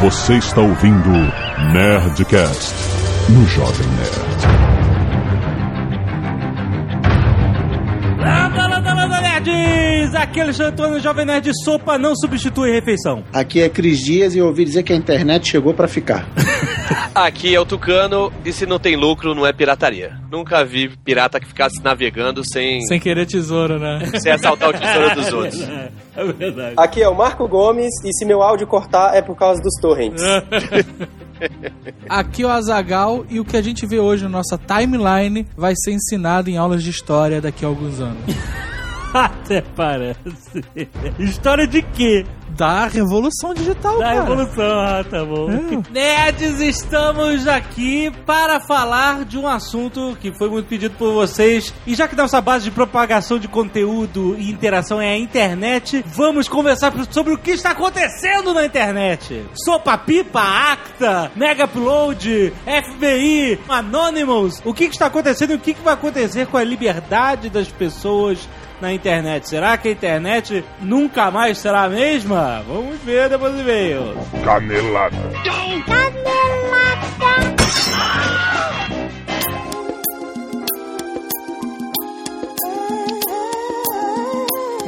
Você está ouvindo Nerdcast no Jovem Nerd. Landa, landa, landa, nerds! Aqui é Alexandre Antônio, Jovem Nerd Sopa não substitui refeição. Aqui é Cris Dias e eu ouvi dizer que a internet chegou pra ficar. Aqui é o Tucano e se não tem lucro, não é pirataria. Nunca vi pirata que ficasse navegando sem, Sem querer tesouro, né? sem assaltar o tesouro dos outros. É verdade. Aqui é o Marco Gomes e se meu áudio cortar é por causa dos torrents. Aqui é o Azagal e o que a gente vê hoje na nossa timeline vai ser ensinado em aulas de história daqui a alguns anos. Até parece. História de quê? Da revolução digital, Da cara. evolução, ah, tá bom. É. Nerds, estamos aqui para falar de um assunto que foi muito pedido por vocês. E já que nossa base de propagação de conteúdo e interação é a internet, vamos conversar sobre o que está acontecendo na internet. Sopa Pipa, Acta, Mega Upload, FBI, Anonymous. O que que está acontecendo e o que que vai acontecer com a liberdade das pessoas na internet. Será que a internet nunca mais será a mesma? Vamos ver depois do e-mail. Canelada.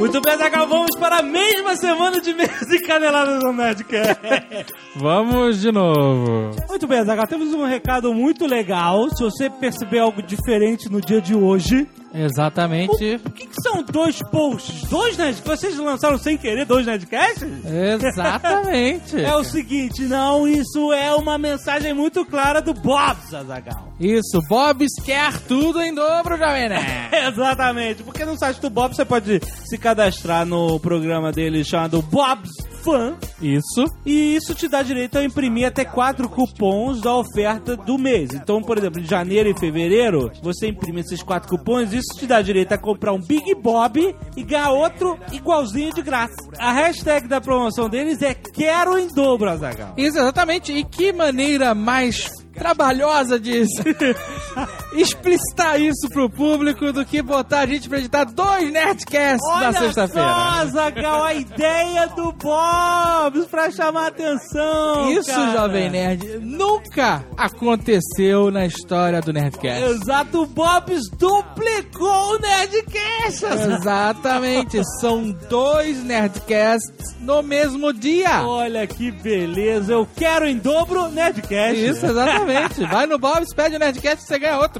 Muito bem, Zagal, vamos para a mesma semana de mesa e caneladas no Nerdcast. Vamos de novo. muito bem, Zagal, temos um recado muito legal. Se você perceber algo diferente no dia de hoje, Exatamente. o que, que são dois posts? Dois Nerdcasts? Vocês lançaram sem querer dois Nerdcasts? Exatamente. É o seguinte, não, isso é uma mensagem muito clara do Bob, Zagal. Isso, Bobs quer tudo em dobro, Jovem Nerd. Exatamente, porque no site do Bob você pode se cadastrar no programa dele chamado Bob's Fan. Isso. E isso te dá direito a imprimir até quatro cupons da oferta do mês. Então, por exemplo, em janeiro e fevereiro, você imprime esses quatro cupons, isso te dá direito a comprar um Big Bob e ganhar outro igualzinho de graça. A hashtag da promoção deles é Quero em dobro, Azagal. Isso, exatamente. E que maneira mais trabalhosa de explicitar isso pro público do que botar a gente pra editar dois Nerdcasts na Olha sexta-feira. só, Azagal, a ideia do Bob pra chamar atenção. Isso, cara. Jovem Nerd, nunca aconteceu na história do Nerdcast. Exato, o Bob's duplicou o Nerdcast. Exatamente, são dois Nerdcasts no mesmo dia. Olha que beleza, eu quero em dobro Nerdcast. Isso, exatamente. Vai no Bob's, pede o Nerdcast e você ganha outro.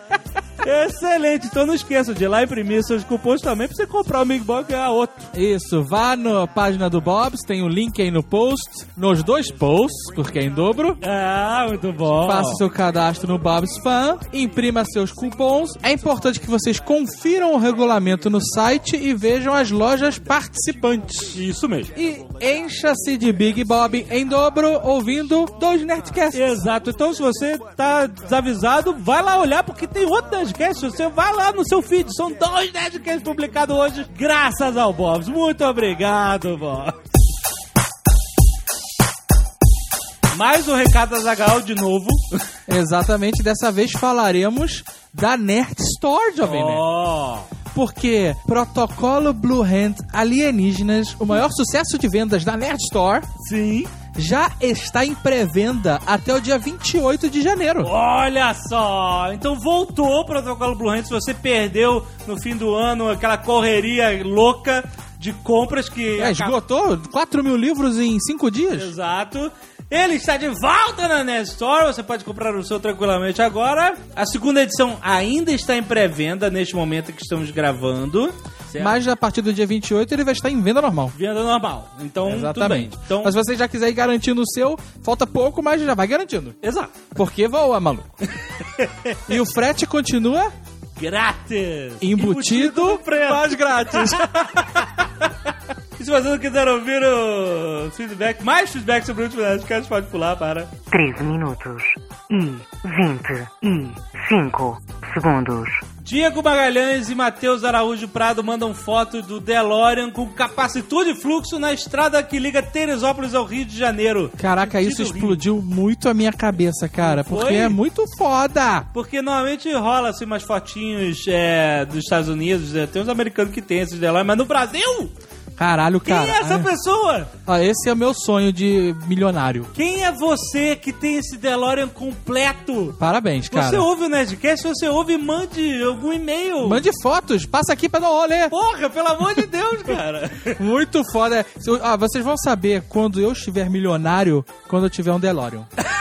Excelente, então não esqueça de ir lá imprimir seus cupons também pra você comprar o Big Bob e ganhar outro. Isso, vá na página do Bob's, tem o link aí no post, nos dois posts, porque é em dobro. Ah, muito bom. Faça seu cadastro no Bob's Fan, imprima seus cupons. É importante que vocês confiram o regulamento no site e vejam as lojas participantes. Isso mesmo. E encha-se de Big Bob em dobro ouvindo dois Nerdcasts. Exato, então se você tá desavisado, vai lá olhar porque tem outro Nerdcast. Você vai lá no seu feed, são dois Nerdcasts publicados hoje, graças ao Bob's. Muito obrigado, Bob. Mais um recado da Zagal de novo. Exatamente, dessa vez falaremos da Nerd Store, Jovem Nerd. Ó. Porque Protocolo Blue Hand Alienígenas, o maior sucesso de vendas da Nerd Store, Sim. Já está em pré-venda até o dia 28 de janeiro. Olha só! Então voltou o protocolo Blue Hand. Se você perdeu no fim do ano aquela correria louca de compras que. É, esgotou 4 mil livros em 5 dias. Exato. Ele está de volta na Nerd Store. Você pode comprar o seu tranquilamente agora. A segunda edição ainda está em pré-venda neste momento que estamos gravando. Certo? Mas a partir do dia 28 ele vai estar em venda normal. Venda normal. Então, tudo bem. Exatamente. Então, Mas se você já quiser ir garantindo o seu, falta pouco, mas já vai garantindo. exato. Porque voa, maluco. e o frete continua Grátis. embutido, no preço. mas grátis. E se você não quiser ouvir o feedback, mais feedback sobre o último Nerdcast, pode pular para 13 minutos e 25 segundos. Diego Magalhães e Matheus Araújo Prado mandam foto do DeLorean com capacitor de fluxo na estrada que liga Teresópolis ao Rio de Janeiro. Caraca, isso Sentido Rio. explodiu muito a minha cabeça, cara. Foi? Porque é muito foda. Porque normalmente rola assim umas fotinhos é, dos Estados Unidos, é, tem uns americanos que tem esses DeLorean, mas no Brasil Caralho, Quem cara. é essa Ah, pessoa? ó, esse é o meu sonho de milionário. Quem é você que tem esse DeLorean completo? Parabéns, Você cara. ouve o Nerdcast? Se você ouve, mande algum e-mail. Mande fotos, passa aqui pra dar olé. Porra, pelo amor de Deus, cara. Muito foda. Ah, vocês vão saber quando eu estiver milionário, quando eu tiver um DeLorean.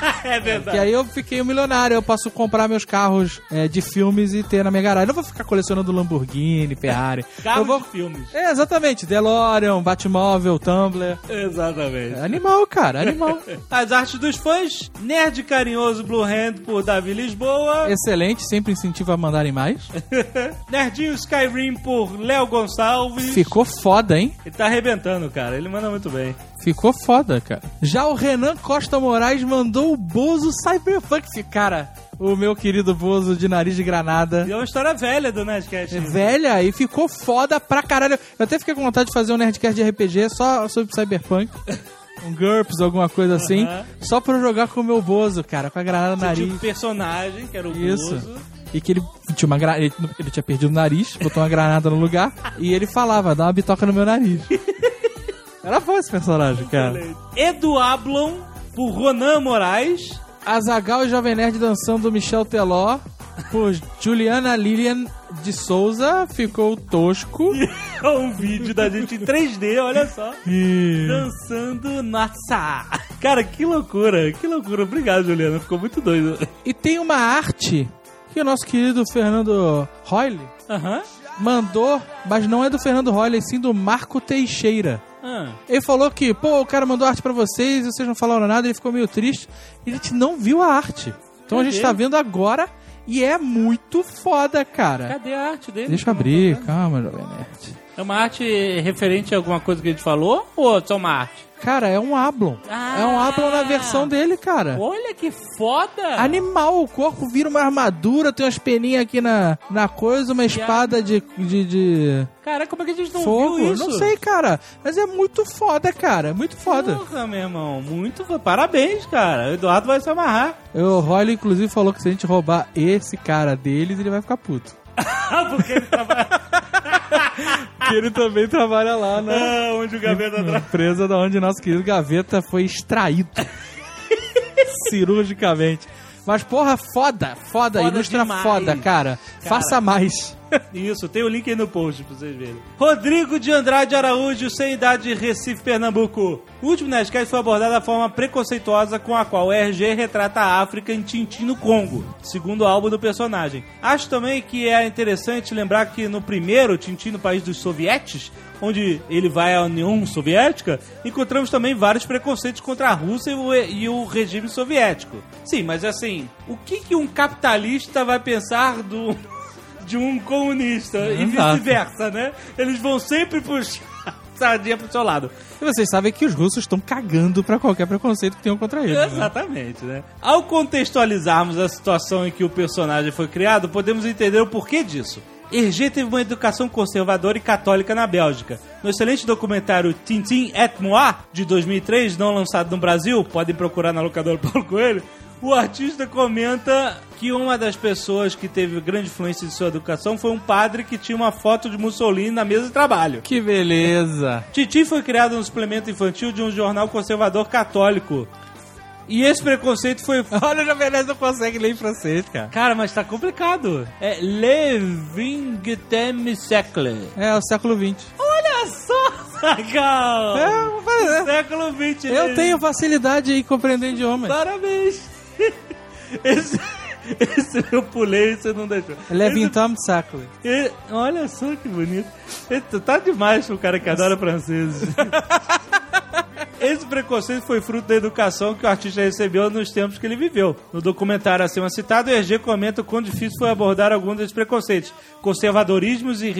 é verdade. Que aí eu fiquei um milionário, eu posso comprar meus carros é, de filmes e ter na minha garagem. Eu não vou ficar colecionando Lamborghini, Ferrari. Carro eu vou... de filmes. É, exatamente. DeLorean, Batmóvel, Tumblr. Exatamente. É Animal, cara, animal. As artes dos fãs, Nerd Carinhoso Blue Hand por Davi Lisboa, Excelente, sempre incentiva a mandarem mais. Nerdinho Skyrim por Léo Gonçalves. Ficou foda, hein? Ele tá arrebentando, cara. Ele manda muito bem. Ficou foda, cara. Já o Renan Costa Moraes mandou o Bozo Cyberpunk. Esse Cara, o meu querido Bozo de nariz de granada. E é uma história velha do Nerdcast. É velha e ficou foda pra caralho. Eu até fiquei com vontade de fazer um Nerdcast de RPG só sobre Cyberpunk. Um GURPS, alguma coisa assim. Aham. Só pra eu jogar com o meu Bozo, cara, com a granada no Você tinha nariz. um personagem, que era o Isso. Bozo. E que ele tinha uma gra... ele, ele tinha perdido o nariz, botou uma granada no lugar e ele falava, dá uma bitoca no meu nariz. Era bom esse personagem, cara. Edu Ablon por Ronan Moraes. Azagal e Jovem Nerd dançando Michel Teló por Juliana Lilian de Souza ficou tosco. É um vídeo da gente em 3D, olha só. Dançando nossa. Cara, que loucura, que loucura. Obrigado, Juliana. Ficou muito doido. E tem uma arte que o nosso querido Fernando Royle Aham. mandou, mas não é do Fernando Royle, sim do Marco Teixeira. Ah. Ele falou que, pô, o cara mandou arte pra vocês e vocês não falaram nada, ele ficou meio triste. E a gente não viu a arte. Então a gente Cadê? tá vendo agora e é muito foda, cara. Cadê a arte dele? Deixa eu abrir, calma, Jovem Nerd. É uma arte referente a alguma coisa que a gente falou? Ou só uma arte? Cara, é um Ablon. Ah. É um Ablon na versão dele, cara. Olha que foda! Animal, o corpo vira uma armadura, tem umas peninhas aqui na, na coisa, uma espada de, de, de Cara, como é que a gente não fogo. viu isso? Não sei, cara. Mas é muito foda, cara. Muito foda. Porra, meu irmão. Muito foda. Parabéns, cara. O Eduardo vai se amarrar. O Roy, inclusive, falou que se a gente roubar esse cara deles, ele vai ficar puto. Porque ele trabalha... Que ele também trabalha lá na Ah, onde o Gaveta trabalha. empresa da onde nosso querido Gaveta foi extraído. Cirurgicamente. Mas, porra, foda, foda, Foda ilustra demais. foda, cara. Faça mais. Isso, tem o link aí no post pra vocês verem. Rodrigo de Andrade Araújo, sem idade, Recife, Pernambuco. O último Nerdcast foi abordado da forma preconceituosa com a qual o RG retrata a África em Tintim no Congo, segundo o álbum do personagem. Acho também que é interessante lembrar que no primeiro, Tintim no País dos Sovietes, onde ele vai à União Soviética, encontramos também vários preconceitos contra a Rússia e o, e o regime soviético. Sim, mas assim, o que, que um capitalista vai pensar do de um comunista e Exato. vice-versa, né? Eles vão sempre puxar a sardinha pro seu lado. E vocês sabem que os russos estão cagando pra qualquer preconceito que tenham contra eles. né? Exatamente, né? Ao contextualizarmos a situação em que o personagem foi criado, podemos entender o porquê disso. Hergé teve uma educação conservadora e católica na Bélgica. No excelente documentário Tintin et Moi, de 2003, não lançado no Brasil, podem procurar na locadora Paulo Coelho, o artista comenta que uma das pessoas que teve grande influência de sua educação foi um padre que tinha uma foto de Mussolini na mesa de trabalho. Que beleza. Titi foi criado no suplemento infantil de um jornal conservador católico. E esse preconceito foi. Olha, o Jovem Nerd não consegue ler em francês, cara. Cara, mas tá complicado. É Le Vingtem Siècle. É, o século XX. Olha só, Sagal! É, fazer. Século XX. Eu né? tenho facilidade em compreender idiomas. Parabéns! Esse, esse eu pulei e você não deixou. Levintam século. E- olha só que bonito. Esse- tá demais pro cara que adora francês. Esse preconceito foi fruto da educação que o artista recebeu nos tempos que ele viveu. No documentário acima citado, Hergé comenta o quão difícil foi abordar alguns desses preconceitos, conservadorismos e,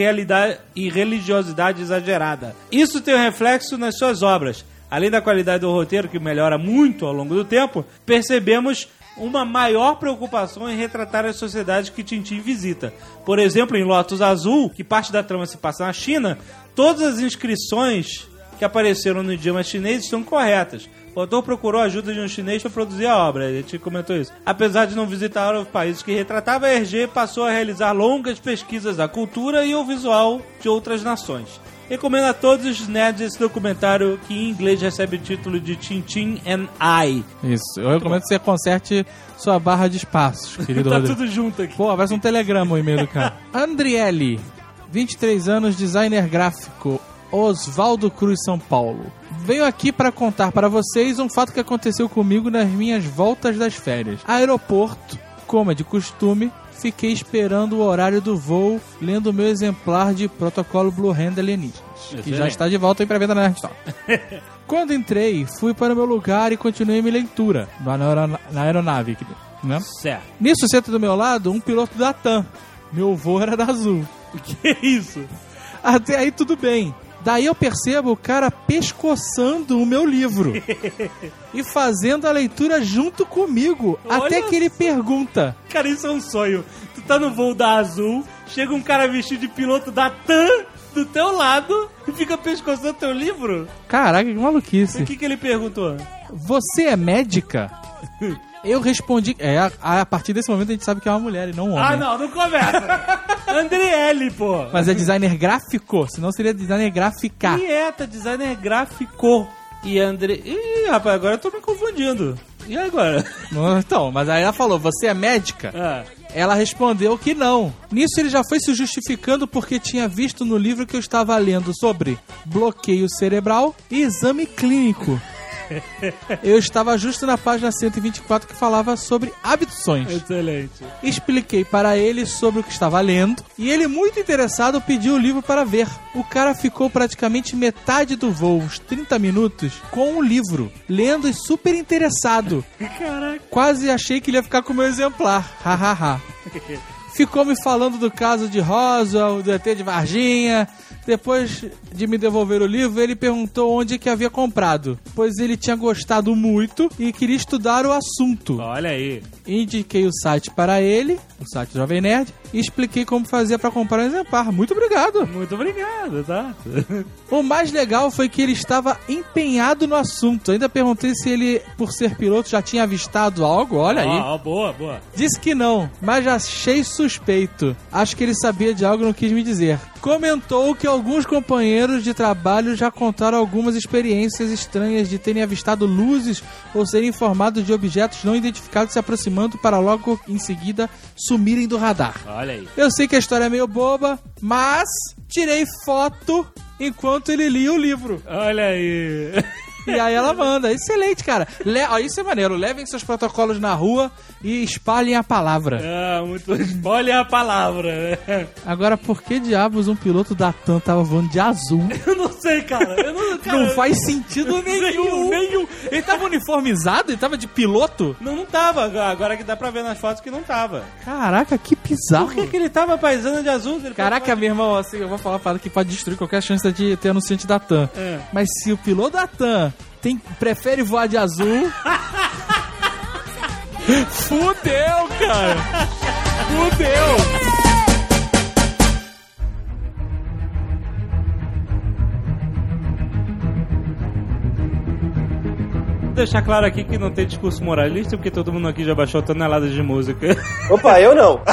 e religiosidade exagerada. Isso tem um reflexo nas suas obras. Além da qualidade do roteiro, que melhora muito ao longo do tempo, percebemos uma maior preocupação em retratar as sociedades que Tintin visita. Por exemplo, em Lotus Azul, que parte da trama se passa na China, todas as inscrições que apareceram no idioma chinês estão corretas. O autor procurou a ajuda de um chinês para produzir a obra, a gente comentou isso. Apesar de não visitar os países que retratava, a Hergé passou a realizar longas pesquisas da cultura e o visual de outras nações. Recomendo a todos os nerds esse documentário que em inglês recebe o título de Tintin and I. Isso. Eu recomendo que você conserte sua barra de espaços, querido Tá Rodrigo. tudo junto aqui. Pô, parece um telegrama o e-mail do cara. Andriele, 23 anos, designer gráfico, Oswaldo Cruz, São Paulo. Venho aqui para contar para vocês um fato que aconteceu comigo nas minhas voltas das férias. Aeroporto, como é de costume, fiquei esperando o horário do voo, lendo o meu exemplar de Protocolo Blue Hand Alienígenas, que já está de volta em pré-venda na Nerd Store. Quando entrei, fui para o meu lugar e continuei minha leitura na aerona- na aeronave, né? Certo. Nisso, senta do meu lado um piloto da TAM. Meu voo era da Azul. Que isso? Até aí tudo bem. Daí eu percebo o cara pescoçando o meu livro e fazendo a leitura junto comigo. Olha até que ele pergunta: Cara, isso é um sonho. Tu tá no voo da Azul, chega um cara vestido de piloto da TAM do teu lado e fica pescoçando teu livro? Caraca, que maluquice. O que, que ele perguntou? Você é médica? Eu respondi. É, a, a partir desse momento a gente sabe que é uma mulher e não um homem. Ah, não, não começa. Andriele, pô. Mas é designer gráfico, senão seria designer gráfica. É, tá designer gráfico. E André. Ih, rapaz, agora eu tô me confundindo. E agora? Então, mas aí ela falou: Você é médica? Ah, Ela respondeu que não. Nisso ele já foi se justificando porque tinha visto no livro que eu estava lendo sobre bloqueio cerebral e exame clínico. Eu estava justo na página 124 que falava sobre abduções. excelente. Expliquei para ele sobre o que estava lendo e ele, muito interessado, pediu o livro para ver. O cara ficou praticamente metade do voo, uns 30 minutos, com o livro, lendo e super interessado. Caraca. Quase achei que ele ia ficar com o meu exemplar. Hahaha. Ficou me falando do caso de Roswell, do ET de Varginha. Depois de me devolver o livro, ele perguntou onde que havia comprado, pois ele tinha gostado muito e queria estudar o assunto. Olha aí. Indiquei o site para ele, o site do Jovem Nerd, e expliquei como fazia para comprar um exemplar. Muito obrigado. Muito obrigado, tá? O mais legal foi que ele estava empenhado no assunto. Ainda perguntei se ele, por ser piloto, já tinha avistado algo. Olha aí. Ó, boa, boa. Disse que não, mas já achei suspeito. Acho que ele sabia de algo e não quis me dizer. Comentou que alguns companheiros de trabalho já contaram algumas experiências estranhas de terem avistado luzes ou serem informados de objetos não identificados se aproximando para logo em seguida sumirem do radar. Olha aí. Eu sei que a história é meio boba, mas tirei foto enquanto ele lia o livro. Olha aí. E aí ela manda. Excelente, cara. Le ó, isso é maneiro. Levem seus protocolos na rua e espalhem a palavra. Ah, muito. Olha a palavra. Agora, por que diabos um piloto da TAM tava voando de azul? Eu não sei, cara. Eu não, cara, Não faz sentido nenhum. nenhum. Ele tava uniformizado? Ele tava de piloto? Não, não tava. Agora que dá pra ver nas fotos que não tava. Caraca, que bizarro. Por que, que ele tava paisando de azul? Ele Caraca, meu irmão, assim, eu vou falar uma parada que pode destruir qualquer chance de ter anunciante da TAM. É. Mas se o piloto da TAM tem, prefere voar de azul. Fudeu, cara! Fudeu! Deixar claro aqui que não tem discurso moralista, porque todo mundo aqui já baixou toneladas de música. Opa, eu não.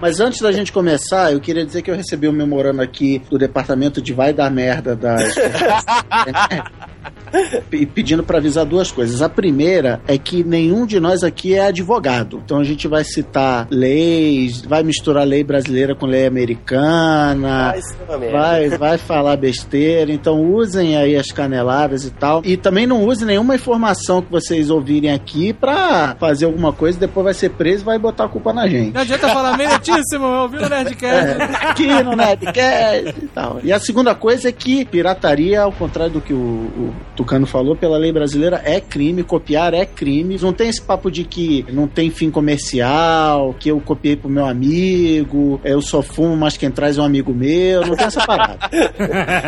Mas antes da gente começar, eu queria dizer que eu recebi um memorando aqui do departamento de vai dar merda da e pedindo para avisar duas coisas. A primeira é que nenhum de nós aqui é advogado. Então a gente vai citar leis, vai misturar lei brasileira com lei americana. Vai, vai falar besteira, então usem aí as caneladas e tal. E também não usem nenhuma informação que vocês ouvirem aqui pra fazer alguma coisa, depois vai ser preso e vai botar a culpa na gente. Não adianta falar meritíssimo, ouviu o Nerdcast? É, aqui no Nerdcast e tal. E a segunda coisa é que pirataria, ao contrário do que o, o Tucano falou, pela lei brasileira é crime, copiar é crime. Não tem esse papo de que não tem fim comercial, que eu copiei pro meu amigo, eu só fumo, mas quem traz é um amigo meu. Não tem essa parada.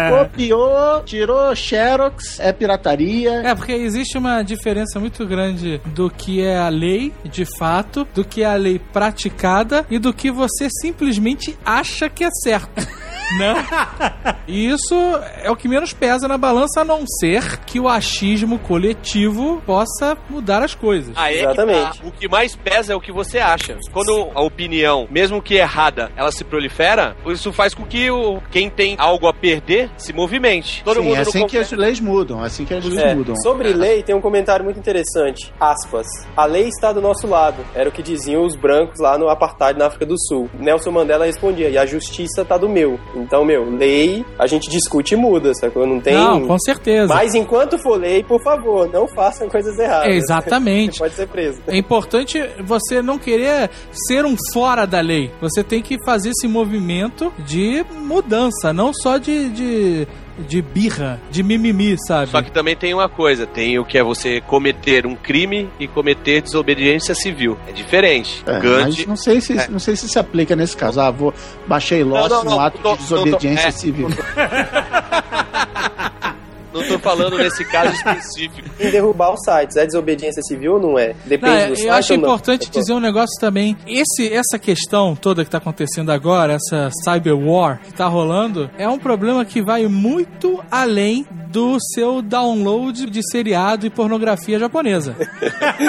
Copiou, tirou Xerox, é pirataria. É, porque existe uma diferença muito grande do que é a lei, de fato, do que é a lei praticada e do que você simplesmente acha que é certo. Né? E isso é o que menos pesa na balança, a não ser que o achismo coletivo possa mudar as coisas. Aí é que Exatamente. tá. O que mais pesa é o que você acha. Quando a opinião, mesmo que errada, ela se prolifera, isso faz com que o, quem tem algo a perder se movimente. Todo Sim, mundo é assim que as leis mudam, é assim que as leis É, mudam. sobre lei, tem um comentário muito interessante. Aspas. A lei está do nosso lado. Era o que diziam os brancos lá no apartheid na África do Sul. Nelson Mandela respondia, e a justiça tá do meu. Então, meu, lei, a gente discute e muda, sacou? Não tem... Não, com certeza. Mas enquanto for lei, por favor, não façam coisas erradas. Exatamente. Você pode ser preso. É importante você não querer ser um fora da lei. Você tem que fazer esse movimento de mudança, não só de, de, de birra, de mimimi, sabe? Só que também tem uma coisa, tem o que é você cometer um crime e cometer desobediência civil. É diferente. É, Gandhi mas não sei, se, É. não sei se se aplica nesse caso. Ah, vou baixei Lost Não, não, no não, ato não, de desobediência não, é. civil. Não tô falando nesse caso específico. E derrubar os sites. É desobediência civil ou não é? Depende Não, do site eu acho ou não. importante dizer um negócio também. Esse, essa questão toda que tá acontecendo agora, essa cyber war que tá rolando, é um problema que vai muito além do seu download de seriado e pornografia japonesa.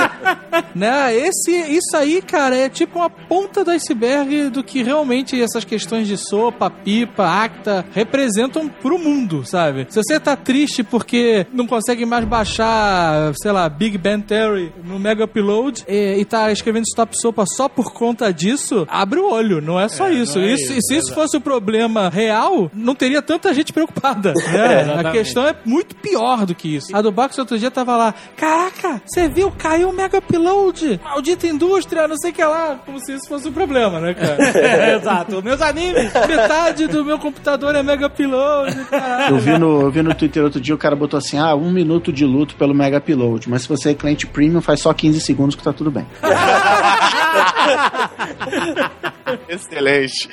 né? Esse, isso aí, cara, é tipo uma ponta do iceberg do que realmente essas questões de sopa, pipa, acta representam pro mundo, sabe? Se você tá triste porque não consegue mais baixar, sei lá, Big Bang Theory no Mega Upload e, e tá escrevendo Stop Sopa só por conta disso, abre o olho, não é só isso. não é isso. isso, se isso fosse o problema real, não teria tanta gente preocupada. né? a exatamente. questão é muito pior do que isso. A do Bax outro dia tava lá, caraca, você viu, caiu o Mega Upload, maldita indústria, não sei o que lá, como se isso fosse um problema, né, cara? É, exato. Meus animes. Metade do meu computador é Mega Upload, caralho. Eu vi, no, eu vi no Twitter outro dia, o cara botou assim, ah, um minuto de luto pelo Mega Upload. Mas se você é cliente premium, faz só 15 segundos que tá tudo bem. Excelente.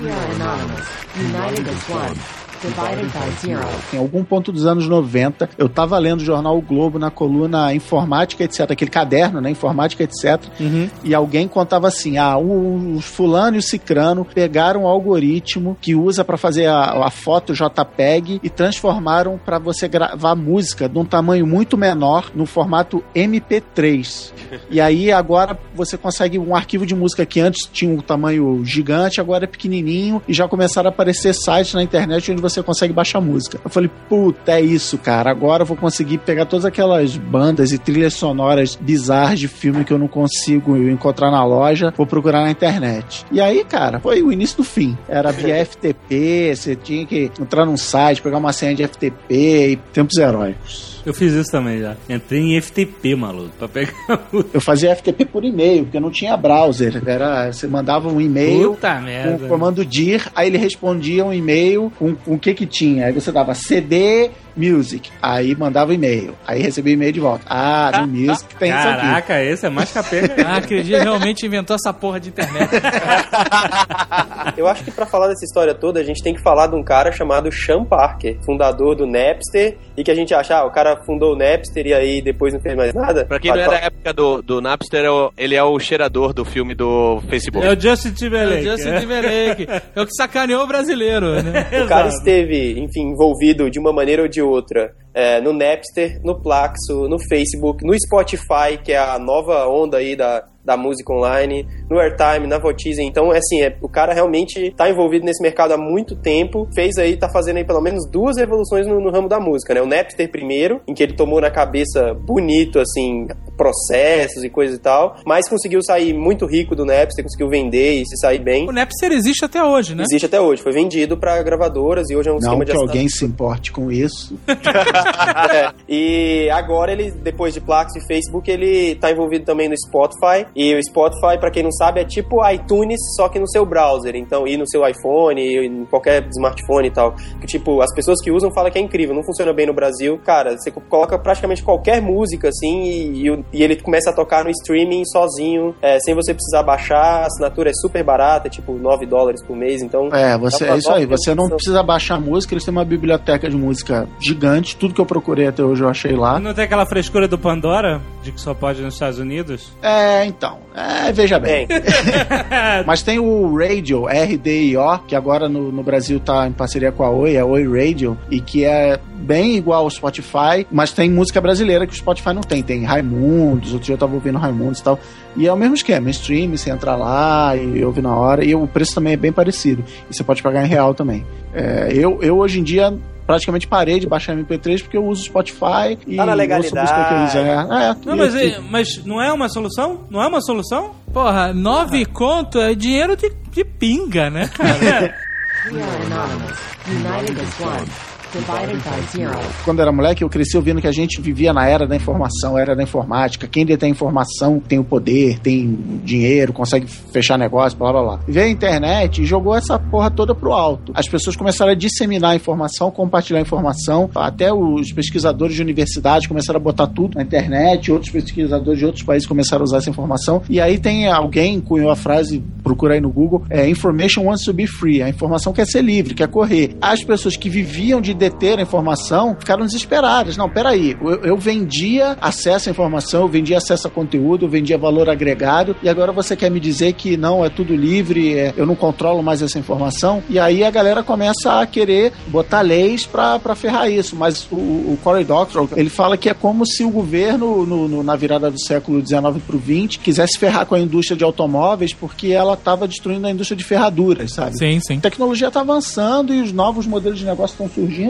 We are anonymous, united as one, divided by zero. Em algum ponto dos anos 90, eu tava lendo o jornal o Globo na coluna Informática, etc. Aquele caderno, né? Informática, etc. E alguém contava assim: ah, o, fulano e o cicrano pegaram o algoritmo que usa para fazer a, a foto JPEG e transformaram para você gravar música de um tamanho muito menor no formato MP3. E aí agora você consegue um arquivo de música que antes tinha um tamanho gigante, agora é pequenininho e já começaram a aparecer sites na internet onde você consegue baixar música. Eu falei, puta, é isso, cara. Agora eu vou conseguir pegar todas aquelas bandas e trilhas sonoras bizarras de filme que eu não consigo encontrar na loja, vou procurar na internet. E aí, cara, foi o início do fim. Era via FTP, você tinha que entrar num site, pegar uma senha de FTP e tempos heróicos. Eu fiz isso também já. Entrei em FTP, maluco, pra pegar o. Eu fazia FTP por e-mail, porque não tinha browser. Era, você mandava um e-mail Puta com o comando dir, aí ele respondia um e-mail com, com o que que tinha. Aí você dava CD Music, aí mandava e-mail, aí recebia o e-mail de volta. Ah, no Music tem isso aqui. Caraca, esse é mais capeta. Ah, aquele realmente inventou essa porra de internet. Eu acho que pra falar dessa história toda, a gente tem que falar de um cara chamado Sean Parker, fundador do Napster, e que a gente acha, ah, o cara fundou o Napster e aí depois não fez mais nada. Pra quem não é da época do, do Napster, é o- ele é o cheirador do filme do Facebook. É o Justin É Timberlake. o Justin Timberlake. É o que sacaneou o brasileiro, né? O cara esteve, enfim, envolvido de uma maneira ou de outra é, no Napster, no Plaxo, no Facebook, no Spotify, que é a nova onda aí da, da música online, no Airtime, na Votizen. Então, é assim, é, o cara realmente tá envolvido nesse mercado há muito tempo, fez aí, tá fazendo aí pelo menos duas revoluções no, no ramo da música, né? O Napster primeiro, em que ele tomou na cabeça bonito, assim, processos e coisa e tal, mas conseguiu sair muito rico do Napster, conseguiu vender e se sair bem. O Napster existe até hoje, né? Existe até hoje, foi vendido pra gravadoras e hoje é um Não esquema que de alguém se importe com isso. É, E agora ele, depois de Plax e Facebook, ele tá envolvido também no Spotify. E o Spotify, pra quem não sabe, é tipo iTunes, só que no seu browser. Então, e no seu iPhone, e em qualquer smartphone e tal. Que tipo, as pessoas que usam falam que é incrível, não funciona bem no Brasil. Cara, você coloca praticamente qualquer música assim e, e e ele começa a tocar no streaming sozinho, é, sem você precisar baixar. A assinatura é super barata, é tipo 9 dólares por mês. Então, É, você, é isso aí. Você não precisa baixar música, eles têm uma biblioteca de música gigante. Tudo que eu procurei até hoje eu achei lá. Não tem aquela frescura do Pandora, de que só pode nos Estados Unidos? É, então, 到 é, veja bem. Mas tem o Radio, RDIO, que agora no, no Brasil tá em parceria com a Oi, é Oi Radio, e que é bem igual ao Spotify, mas tem música brasileira que o Spotify não tem. Tem Raimundos, outro dia eu tava ouvindo Raimundos e tal. E é o mesmo esquema, stream, você entra lá e ouve na hora, e o preço também é bem parecido. E você pode pagar em real também. É, eu, eu hoje em dia praticamente parei de baixar MP3 porque eu uso Spotify e Tá na ouço a legalidade. música que eu quiser. É, Não, mas, é- mas não é uma solução? Não é uma solução? Porra, nove conto é dinheiro de, de pinga, né, cara? We are anonymous, united as one. Quando era moleque, eu cresci ouvindo que a gente vivia na era da informação, era da informática. Quem detém informação tem o poder, tem dinheiro, consegue fechar negócio, blá blá blá. Veio a internet e jogou essa porra toda pro alto. As pessoas começaram a disseminar a informação, compartilhar a informação. Até os pesquisadores de universidades começaram a botar tudo na internet, outros pesquisadores de outros países começaram a usar essa informação. E aí tem alguém cunhou a frase, procura aí no Google, é information wants to be free. A informação quer ser livre, quer correr. As pessoas que viviam de deter a informação ficaram desesperadas. Não, peraí, eu, eu vendia acesso à informação, eu vendia acesso a conteúdo, eu vendia valor agregado, e agora você quer me dizer que não, é tudo livre, é, eu não controlo mais essa informação? E aí a galera começa a querer botar leis pra ferrar isso. Mas o, o Cory Doctorow, ele fala que é como se o governo, no- no- na virada do século XIX pro XX, quisesse ferrar com a indústria de automóveis porque ela estava destruindo a indústria de ferraduras, sabe? sim, sim. A tecnologia está avançando e os novos modelos de negócio estão surgindo.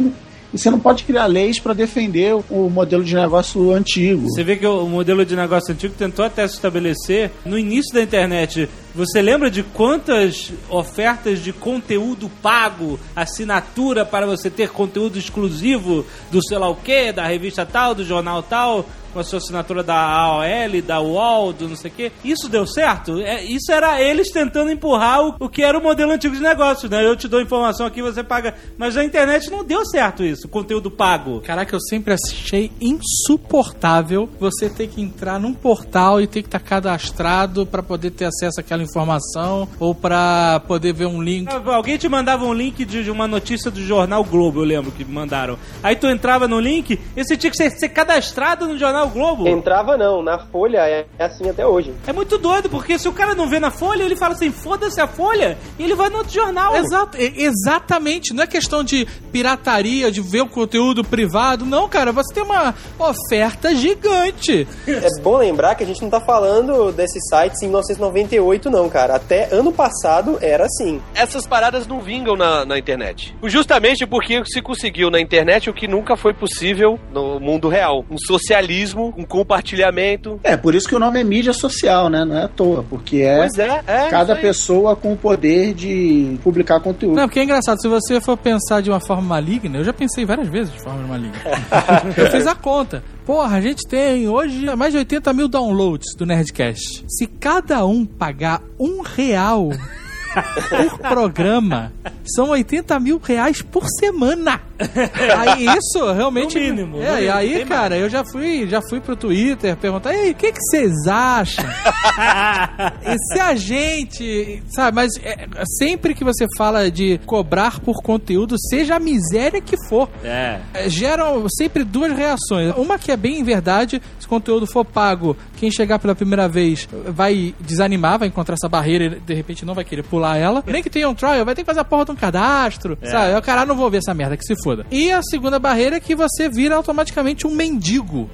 E você não pode criar leis para defender o modelo de negócio antigo. Você vê que o modelo de negócio antigo tentou até se estabelecer no início da internet. Você lembra de quantas ofertas de conteúdo pago, assinatura para você ter conteúdo exclusivo do sei lá o que, da revista tal, do jornal tal, com a sua assinatura da AOL, da UOL, do não sei o que. Isso deu certo? É, isso era eles tentando empurrar o, o que era o modelo antigo de negócio, né? Eu te dou informação aqui, você paga. Mas na internet não deu certo isso, conteúdo pago. Caraca, eu sempre achei insuportável você ter que entrar num portal e ter que estar cadastrado pra poder ter acesso àquela informação ou pra poder ver um link. Ah, Alguém te mandava um link de de uma notícia do jornal Globo, eu lembro que mandaram. Aí tu entrava no link e você tinha que ser, ser cadastrado no jornal Globo. entrava não, na Folha é é assim até hoje. É muito doido, porque se o cara não vê na Folha, ele fala assim, foda-se a Folha, e ele vai no outro jornal. Exato, e- exatamente. Não é questão de pirataria, de ver o conteúdo privado. Não, cara, você tem uma oferta gigante. É bom lembrar que a gente não tá falando desses sites em 1998 não, cara. Até ano passado era assim. Essas paradas não vingam na, na internet. Justamente porque se conseguiu na internet o que nunca foi possível no mundo real. Um socialismo, um compartilhamento. É, por isso que o nome é mídia social, né? Não é à toa, porque é, Pois é, é. cada pessoa com o poder de publicar conteúdo. Não, porque é engraçado, se você for pensar de uma forma maligna, eu já pensei várias vezes de forma maligna. eu fiz a conta. Porra, a gente tem hoje mais de 80 mil downloads do Nerdcast. Se cada um pagar um real por programa, são 80 mil reais por semana. Aí isso realmente. No mínimo, É, e aí, cara, eu já fui, já fui pro Twitter perguntar, ei, o que que vocês acham? E se a gente, sabe, mas é, sempre que você fala de cobrar por conteúdo, seja a miséria que for, É. é, geram sempre duas reações. Uma que é bem verdade, se o conteúdo for pago, quem chegar pela primeira vez vai desanimar, vai encontrar essa barreira e de repente não vai querer pular ela. Nem que tenha um trial, vai ter que fazer a porra de um cadastro, sabe? Eu, caralho, não vou ver essa merda, que se foda. E a segunda barreira é que você vira automaticamente um mendigo.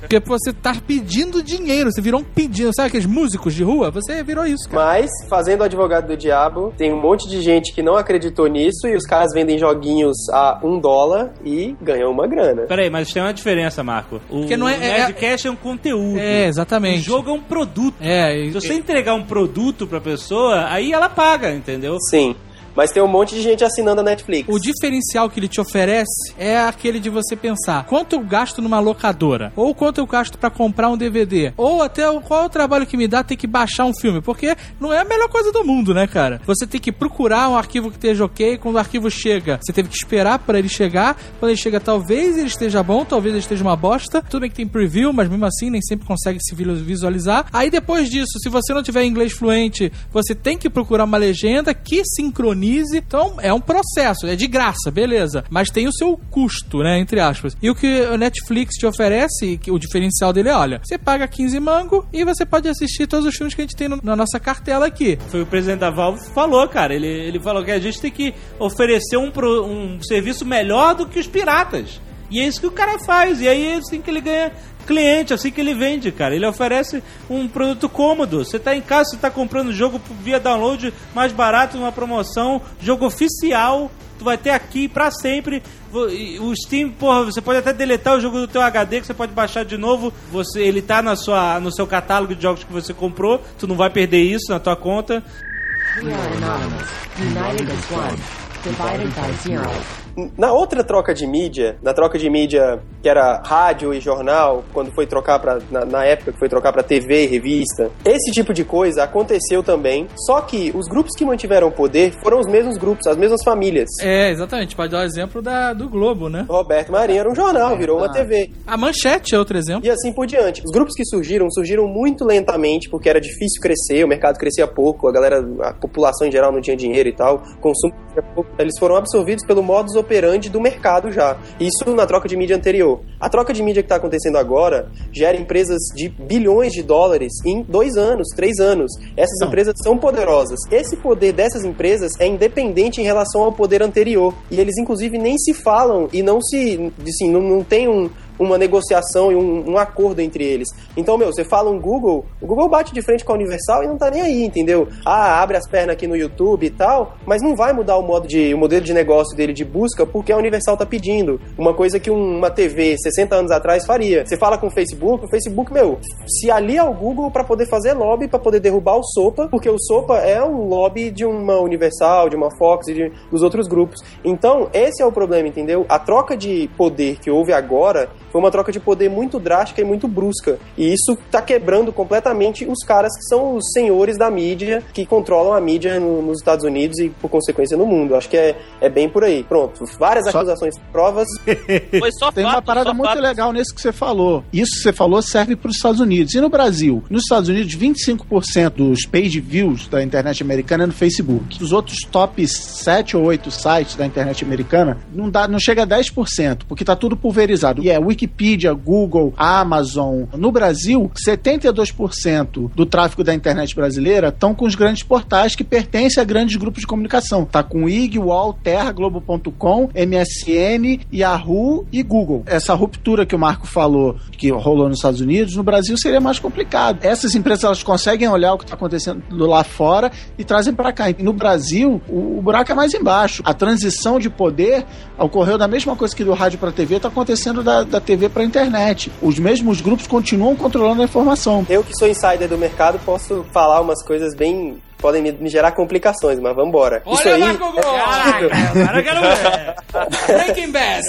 Porque você tá pedindo dinheiro, você virou um pedido. Sabe aqueles músicos de rua? Você virou isso, cara. Mas, fazendo o advogado do diabo, tem um monte de gente que não acreditou nisso e os caras vendem joguinhos a um dólar e ganham uma grana. Peraí, mas tem uma diferença, Marco. O Porque não é- o é- Nerdcast é, um conteúdo. É, O exatamente. jogo é um produto. É, e- Se você entregar um produto pra pessoa, aí ela paga, entendeu? Sim. Mas tem um monte de gente assinando a Netflix. O diferencial que ele te oferece é aquele de você pensar quanto eu gasto numa locadora, ou quanto eu gasto pra comprar um DVD, ou até qual é o trabalho que me dá ter que baixar um filme, porque não é a melhor coisa do mundo, né, cara? Você tem que procurar um arquivo que esteja ok, quando o arquivo chega, você teve que esperar para ele chegar, quando ele chega talvez ele esteja bom, talvez ele esteja uma bosta, tudo bem que tem preview, mas mesmo assim nem sempre consegue se vi- visualizar. Aí depois disso, se você não tiver inglês fluente, você tem que procurar uma legenda que sincronize Então é um processo, é de graça, beleza. Mas tem o seu custo, né? Entre aspas. E o que o Netflix te oferece, o diferencial dele é: olha, você paga 15 mango e você pode assistir todos os filmes que a gente tem no- na nossa cartela aqui. Foi o presidente da Valve falou, cara. Ele, ele falou que a gente tem que oferecer um, pro- um serviço melhor do que os piratas. E é isso que o cara faz. E aí assim que ele ganha cliente, assim que ele vende, cara. Ele oferece um produto cômodo. Você tá em casa, você tá comprando jogo via download mais barato, numa promoção, jogo oficial. Tu vai ter aqui pra sempre. O Steam, porra, você pode até deletar o jogo do teu HD que você pode baixar de novo. Você, ele tá na sua, no seu catálogo de jogos que você comprou. Tu não vai perder isso na tua conta. We are anonymous, united as one, divided by zero. Na outra troca de mídia, na troca de mídia que era rádio e jornal, quando foi trocar para na, na época que foi trocar para TV e revista, esse tipo de coisa aconteceu também. Só que os grupos que mantiveram o poder foram os mesmos grupos, as mesmas famílias. É, exatamente. Pode dar o exemplo da, do Globo, né? Roberto Marinho era um jornal, virou uma TV. A Manchete é outro exemplo. E assim por diante. Os grupos que surgiram, surgiram muito lentamente, porque era difícil crescer, o mercado crescia pouco, a galera, a população em geral não tinha dinheiro e tal, consumo crescia pouco. Eles foram absorvidos pelo modus operandi do mercado já. Isso na troca de mídia anterior. A troca de mídia que está acontecendo agora gera empresas de bilhões de dólares em dois anos, três anos. Essas empresas são poderosas. Esse poder dessas empresas é independente em relação ao poder anterior. E eles, inclusive, nem se falam e não se. Assim, não, não tem um, uma negociação e um, um acordo entre eles. Então, meu, você fala um Google, o Google bate de frente com a Universal e não tá nem aí, entendeu? Ah, abre as pernas aqui no YouTube e tal, mas não vai mudar o modo de o modelo de negócio dele de busca porque a Universal tá pedindo. Uma coisa que um- uma TV 60 anos atrás faria. Você fala com o Facebook, o Facebook, meu, se alia ao Google para poder fazer lobby, para poder derrubar o Sopa, porque o Sopa é um lobby de uma Universal, de uma Fox e de, dos outros grupos. Então, esse é o problema, entendeu? A troca de poder que houve agora foi uma troca de poder muito drástica e muito brusca. E isso tá quebrando completamente os caras que são os senhores da mídia, que controlam a mídia no- nos Estados Unidos e, por consequência, no mundo. Acho que é, é bem por aí. Pronto, várias Só- acusações, provas. Foi só Tem uma fato, parada só muito fato. legal nisso que você falou. Isso que você falou serve para os Estados Unidos. E no Brasil? Nos Estados Unidos, 25% dos page views da internet americana é no Facebook. Os outros top 7 ou 8 sites da internet americana não, dá, não chega a 10%, porque tá tudo pulverizado. E é Wikipedia, Google, Amazon. No Brasil, 72% do tráfego da internet brasileira estão com os grandes portais que pertencem a grandes grupos de comunicação. Tá com IG, UOL, Terra, Globo.com, MSN, Yahoo e Google. Essa ruptura que o Marco falou que rolou nos Estados Unidos, no Brasil seria mais complicado. Essas empresas elas conseguem olhar o que está acontecendo lá fora e trazem para cá. No Brasil, o, o buraco é mais embaixo. A transição de poder ocorreu da mesma coisa que do rádio para TV, está acontecendo da, da TV para internet. Os mesmos grupos continuam controlando a informação. Eu que sou insider do mercado posso falar umas coisas bem. Podem me, me gerar complicações, mas vambora. Isso Olha aí. lá, Google! Agora eu quero ver. Breaking Bad!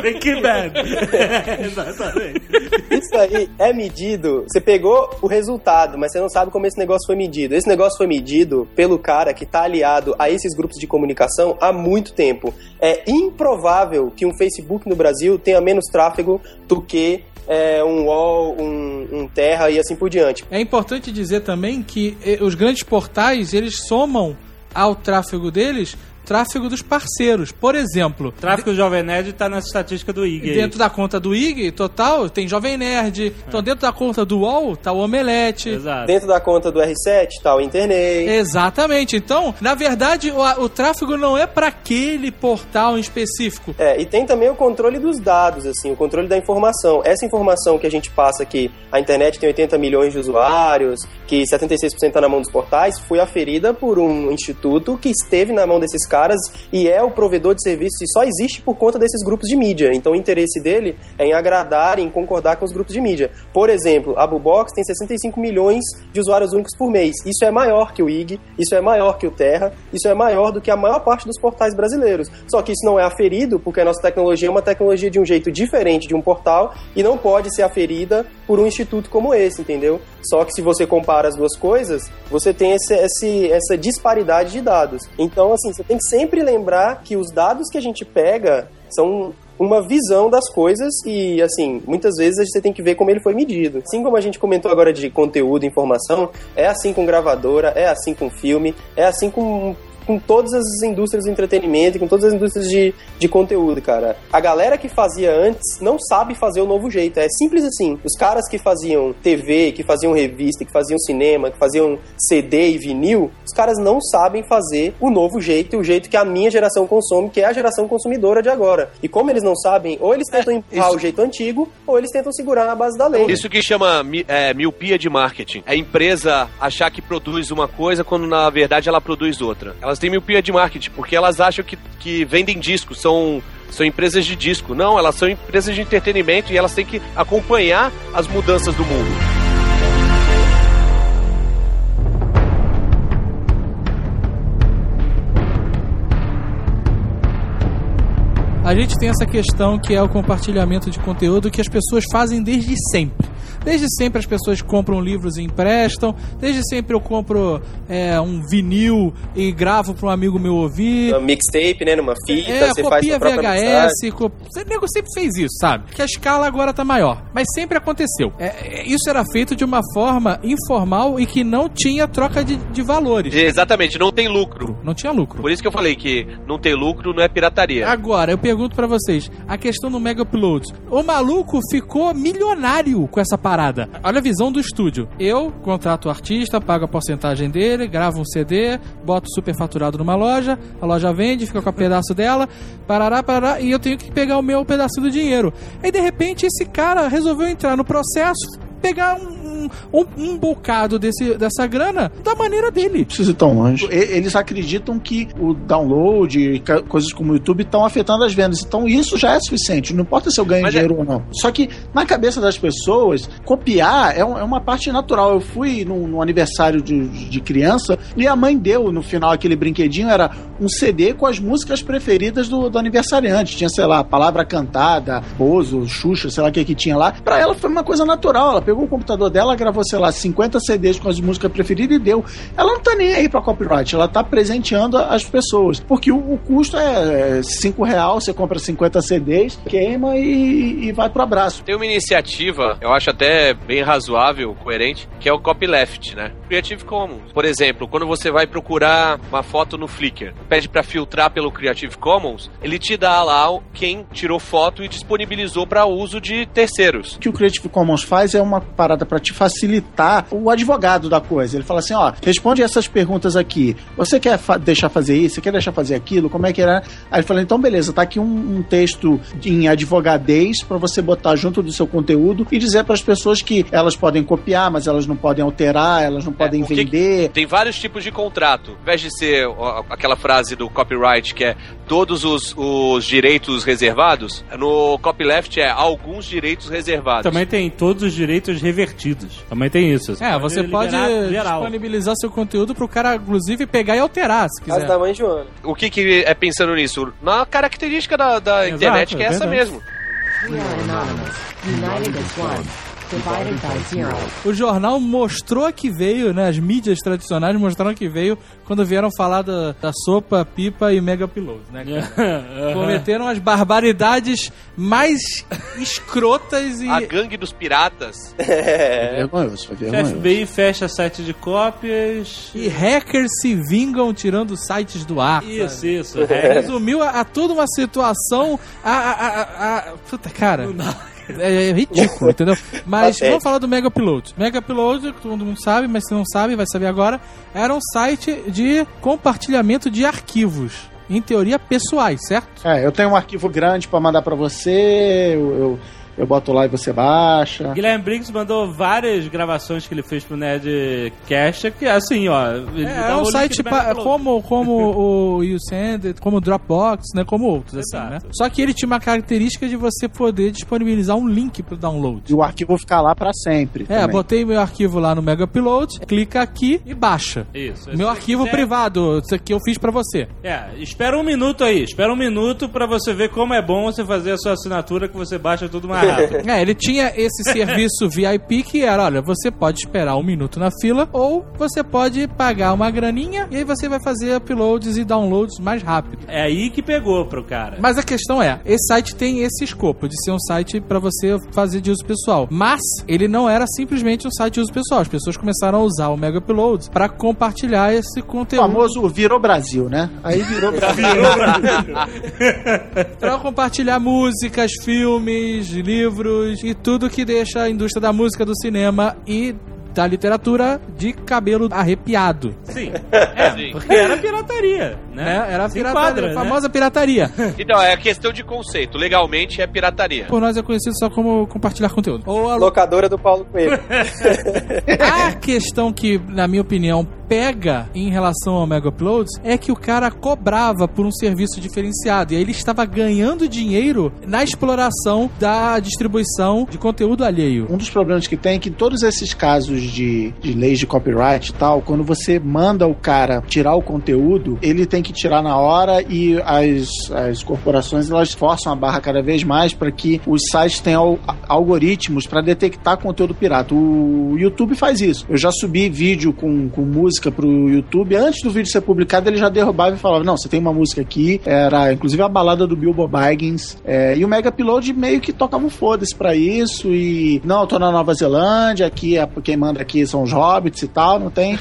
Breaking Bad. Exatamente. Isso aí é medido. Você pegou o resultado, mas você não sabe como esse negócio foi medido. Esse negócio foi medido pelo cara que tá aliado a esses grupos de comunicação há muito tempo. É improvável que um Facebook no Brasil tenha menos tráfego do que é, um UOL, um, um Terra e assim por diante. É importante dizer também que eh, os grandes portais, eles somam ao tráfego deles tráfego dos parceiros. Por exemplo, Tráfico do Jovem Nerd tá nessa estatística do IG. aí. dentro da conta do IG, total, tem Jovem Nerd. Então dentro da conta do UOL, tá o Omelete. Exato. Dentro da conta do R7 tá o Internet. Exatamente. Então, na verdade, o, o tráfego não é para aquele portal em específico. É, e tem também o controle dos dados, assim, o controle da informação. Essa informação que a gente passa que a internet tem 80 milhões de usuários, que 76% está na mão dos portais, foi aferida por um instituto que esteve na mão desses caras e é o provedor de serviços e só existe por conta desses grupos de mídia. Então o interesse dele é em agradar, em concordar com os grupos de mídia. Por exemplo, a Bubox tem 65 milhões de usuários únicos por mês. Isso é maior que o IG, isso é maior que o Terra, isso é maior do que a maior parte dos portais brasileiros. Só que isso não é aferido porque a nossa tecnologia é uma tecnologia de um jeito diferente de um portal e não pode ser aferida por um instituto como esse, entendeu? Só que se você compara as duas coisas, você tem esse, esse- essa disparidade de dados. Então, assim, você tem que sempre lembrar que os dados que a gente pega são uma visão das coisas e, assim, muitas vezes você tem que ver como ele foi medido. Assim como a gente comentou agora de conteúdo informação, é assim com gravadora, é assim com filme, é assim com com todas as indústrias do entretenimento, e com todas as indústrias de, de conteúdo, cara. A galera que fazia antes não sabe fazer o novo jeito. É simples assim. Os caras que faziam TV, que faziam revista, que faziam cinema, que faziam CD e vinil, os caras não sabem fazer o novo jeito e o jeito que a minha geração consome, que é a geração consumidora de agora. E como eles não sabem, ou eles tentam empurrar isso- o jeito antigo, ou eles tentam segurar na base da lei. Isso que chama é, miopia de marketing. É a empresa achar que produz uma coisa quando na verdade ela produz outra. Elas têm miopia de marketing porque elas acham que, que vendem discos, são, são empresas de disco. Não, elas são empresas de entretenimento e elas têm que acompanhar as mudanças do mundo. A gente tem essa questão que é o compartilhamento de conteúdo que as pessoas fazem desde sempre. Desde sempre as pessoas compram livros e emprestam. Desde sempre eu compro é, um vinil e gravo para um amigo meu ouvir. Uma mixtape, né? Numa fita, É, você faz copia sua própria. VHS, co... o nego sempre fez isso, sabe? Que a escala agora tá maior. Mas sempre aconteceu. É, é, isso era feito de uma forma informal e que não tinha troca de, de valores. Exatamente, não tem lucro. Não tinha lucro. Por isso que eu falei que não ter lucro não é pirataria. Agora, eu pergunto pra vocês, a questão do Mega Upload. O maluco ficou milionário com essa parada. Olha a visão do estúdio. Eu contrato o artista, pago a porcentagem dele, gravo um CD, boto superfaturado numa loja, a loja vende, fica com o pedaço dela, parará, parará, e eu tenho que pegar o meu pedaço do dinheiro. Aí, de repente, esse cara resolveu entrar no processo, pegar um, um, um bocado desse, dessa grana da maneira dele. precisa ir tão longe. Eles acreditam que o download e coisas como o YouTube estão afetando as vendas. Então isso já é suficiente. Não importa se eu ganho Mas é- dinheiro ou não. Só que na cabeça das pessoas, copiar é, um- é uma parte natural. Eu fui num, num aniversário de, de criança e a mãe deu no final aquele brinquedinho. Era um CD com as músicas preferidas do, do aniversariante. Tinha, sei lá, Palavra Cantada, Bozo, Xuxa, sei lá o que que tinha lá. Pra ela foi uma coisa natural. Ela pegou o computador dela, gravou, sei lá, 50 CDs com as músicas preferidas e deu. Ela não tá nem aí pra copyright, ela tá presenteando as pessoas. Porque o, o custo é 5 real, você compra 50 CDs, queima e, e vai pro abraço. Tem uma iniciativa, eu acho até bem razoável, coerente, que é o copyleft, né? Creative Commons. Por exemplo, quando você vai procurar uma foto no Flickr, pede pra filtrar pelo Creative Commons, ele te dá lá quem tirou foto e disponibilizou para uso de terceiros. O que o Creative Commons faz é uma parada pra te facilitar o advogado da coisa. Ele fala assim, ó, responde essas perguntas aqui. Você quer fa- deixar fazer isso? Você quer deixar fazer aquilo? Como é que era? Aí ele fala, então beleza, tá aqui um, um texto em advogadez pra você botar junto do seu conteúdo e dizer para as pessoas que elas podem copiar, mas elas não podem alterar, elas não podem o que- vender. Tem vários tipos de contrato. Ao invés de ser ó, aquela frase do copyright que é todos os, os direitos reservados, no copyleft é alguns direitos reservados. Também tem todos os direitos revertidos. Também tem isso. É, você pode liberar geral. disponibilizar seu conteúdo pro cara, inclusive, pegar e alterar, se quiser. da mãe Joana. O que, que é pensando nisso? Na característica da, da Exato, internet, que é é essa mesmo. We are anonymous, united as one, divided by zero. O jornal mostrou que veio, né? As mídias tradicionais mostraram que veio quando vieram falar da, da sopa, pipa e mega upload, né? cara? Cometeram as barbaridades mais escrotas e. A gangue dos piratas. É vergonhoso, foi vergonhoso. FBI fecha site de cópias. E hackers se vingam tirando sites do ar. Isso, sabe? isso. Resumiu a, a toda uma situação. A, a, a, a- puta, cara. É, é ridículo, entendeu? Mas Patético. vamos falar do Mega Upload. Mega Upload, que todo mundo sabe, mas se não sabe, vai saber agora. Era um site de compartilhamento de arquivos. Em teoria, pessoais, certo? É, eu tenho um arquivo grande pra mandar pra você, eu, eu, eu boto lá e você baixa. Guilherme Briggs mandou várias gravações que ele fez pro Nerdcast, que assim, ó. ele É, dá é um site como, como o YouSend, como o Dropbox, né? Como outros, assim, Exato. né? Só que ele tinha uma característica de você poder disponibilizar um link pro download. E o arquivo ficar lá pra sempre. É, também. botei meu arquivo lá no Mega Upload, clica aqui e baixa. Isso. Meu arquivo quiser- privado, isso aqui eu fiz pra você. É, espera um minuto aí, espera um minuto pra você ver como é bom você fazer a sua assinatura que você baixa tudo mais rápido. É, ele tinha esse serviço VIP que era, olha, você pode esperar um minuto na fila ou você pode pagar uma graninha e aí você vai fazer uploads e downloads mais rápido. É aí que pegou pro cara. Mas a questão é, esse site tem esse escopo de ser um site pra você fazer de uso pessoal. Mas ele não era simplesmente um site de uso pessoal. As pessoas começaram a usar o Mega Uploads pra compartilhar esse O conteúdo. famoso virou Brasil, né? Aí virou Brasil. Pra compartilhar músicas, filmes, livros e tudo que deixa a indústria da música, do cinema e da literatura de cabelo arrepiado. Sim. É, porque era pirataria, né? Né? Era pirataria, enquadra, a famosa pirataria. Então, é questão de conceito. Legalmente é pirataria. Por nós é conhecido só como compartilhar conteúdo. Ou a Locadora do Paulo Coelho. A questão que, na minha opinião, pega em relação ao Mega Uploads é que o cara cobrava por um serviço diferenciado. E aí ele estava ganhando dinheiro na exploração da distribuição de conteúdo alheio. Um dos problemas que tem é que em todos esses casos de, de leis de copyright e tal, quando você manda o cara tirar o conteúdo, ele tem que tirar na hora e as, as corporações elas forçam a barra cada vez mais para que os sites tenham al- algoritmos para detectar conteúdo pirata. O YouTube faz isso. Eu já subi vídeo com, com música pro YouTube. Antes do vídeo ser publicado, ele já derrubava e falava: Não, você tem uma música aqui. Era inclusive a balada do Bilbo Baggins. É, e o Mega Upload meio que tocava um foda-se pra isso. E não, eu tô na Nova Zelândia, aqui é, quem manda aqui são os hobbits e tal, não tem.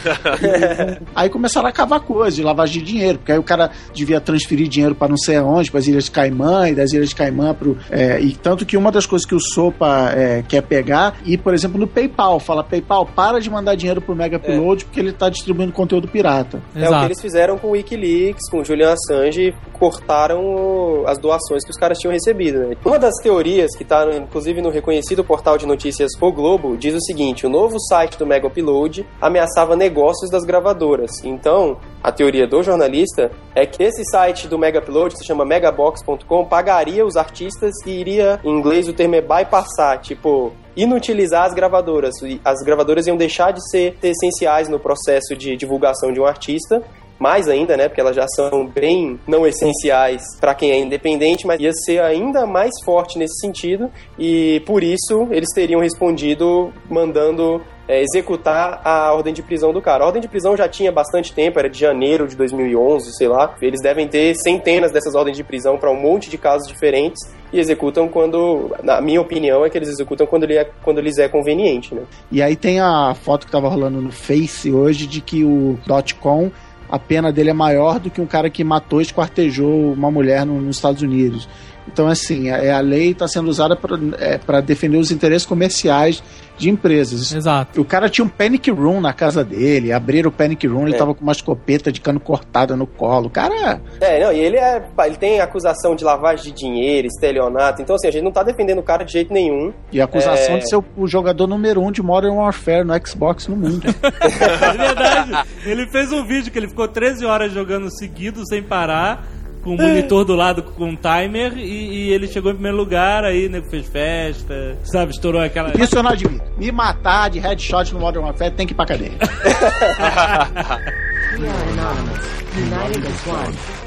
Aí começaram a cavar coisas de lavagem de dinheiro, porque aí o cara devia transferir dinheiro para não sei aonde, para as Ilhas de Caimã, e das Ilhas de Caimã pro. é, e tanto que uma das coisas que o Sopa é, quer pegar, e por exemplo no PayPal, fala: PayPal, para de mandar dinheiro pro Mega Upload porque ele tá distribuindo conteúdo pirata. É o que eles fizeram com o Wikileaks, com o Julian Assange, cortaram as doações que os caras tinham recebido. né? Uma das teorias que está, inclusive, no reconhecido portal de notícias O Globo, diz o seguinte: o novo site do Mega Upload ameaçava negócios das gravadoras. Então, a teoria do jornalista é que esse site do Mega Upload, que se chama megabox.com, pagaria os artistas e iria, em inglês o termo é bypassar, tipo, inutilizar as gravadoras. As gravadoras iam deixar de ser essenciais no processo de divulgação de um artista mais ainda, né? Porque elas já são bem não essenciais para quem é independente, mas ia ser ainda mais forte nesse sentido e por isso eles teriam respondido mandando é, executar a ordem de prisão do cara. A ordem de prisão já tinha bastante tempo, era de janeiro de 2011, sei lá. Eles devem ter centenas dessas ordens de prisão para um monte de casos diferentes e executam quando, na minha opinião, é que eles executam quando, ele é, quando lhes é conveniente, né? E aí tem a foto que tava rolando no Face hoje de que o .com a pena dele é maior do que um cara que matou e esquartejou uma mulher no- nos Estados Unidos. Então, assim, a, é, a lei está sendo usada para defender os interesses comerciais de empresas. Exato. O cara tinha um panic room na casa dele, abriram o panic room, ele É. tava com uma escopeta de cano cortada no colo. O cara É, não, e ele é. Ele tem acusação de lavagem de dinheiro, estelionato. Então, assim, a gente não tá defendendo o cara de jeito nenhum. e a acusação É. de ser o, o jogador número um de Modern Warfare no Xbox no mundo. É verdade. Ele fez um vídeo que ele ficou 13 horas jogando seguido, sem parar, com o monitor do lado com um timer, e, e ele chegou em primeiro lugar, aí nego fez festa, sabe, estourou aquela. Isso eu não admito. Me matar de headshot no Modern Warfare tem que ir pra cadeia. We are anonymous. United as one.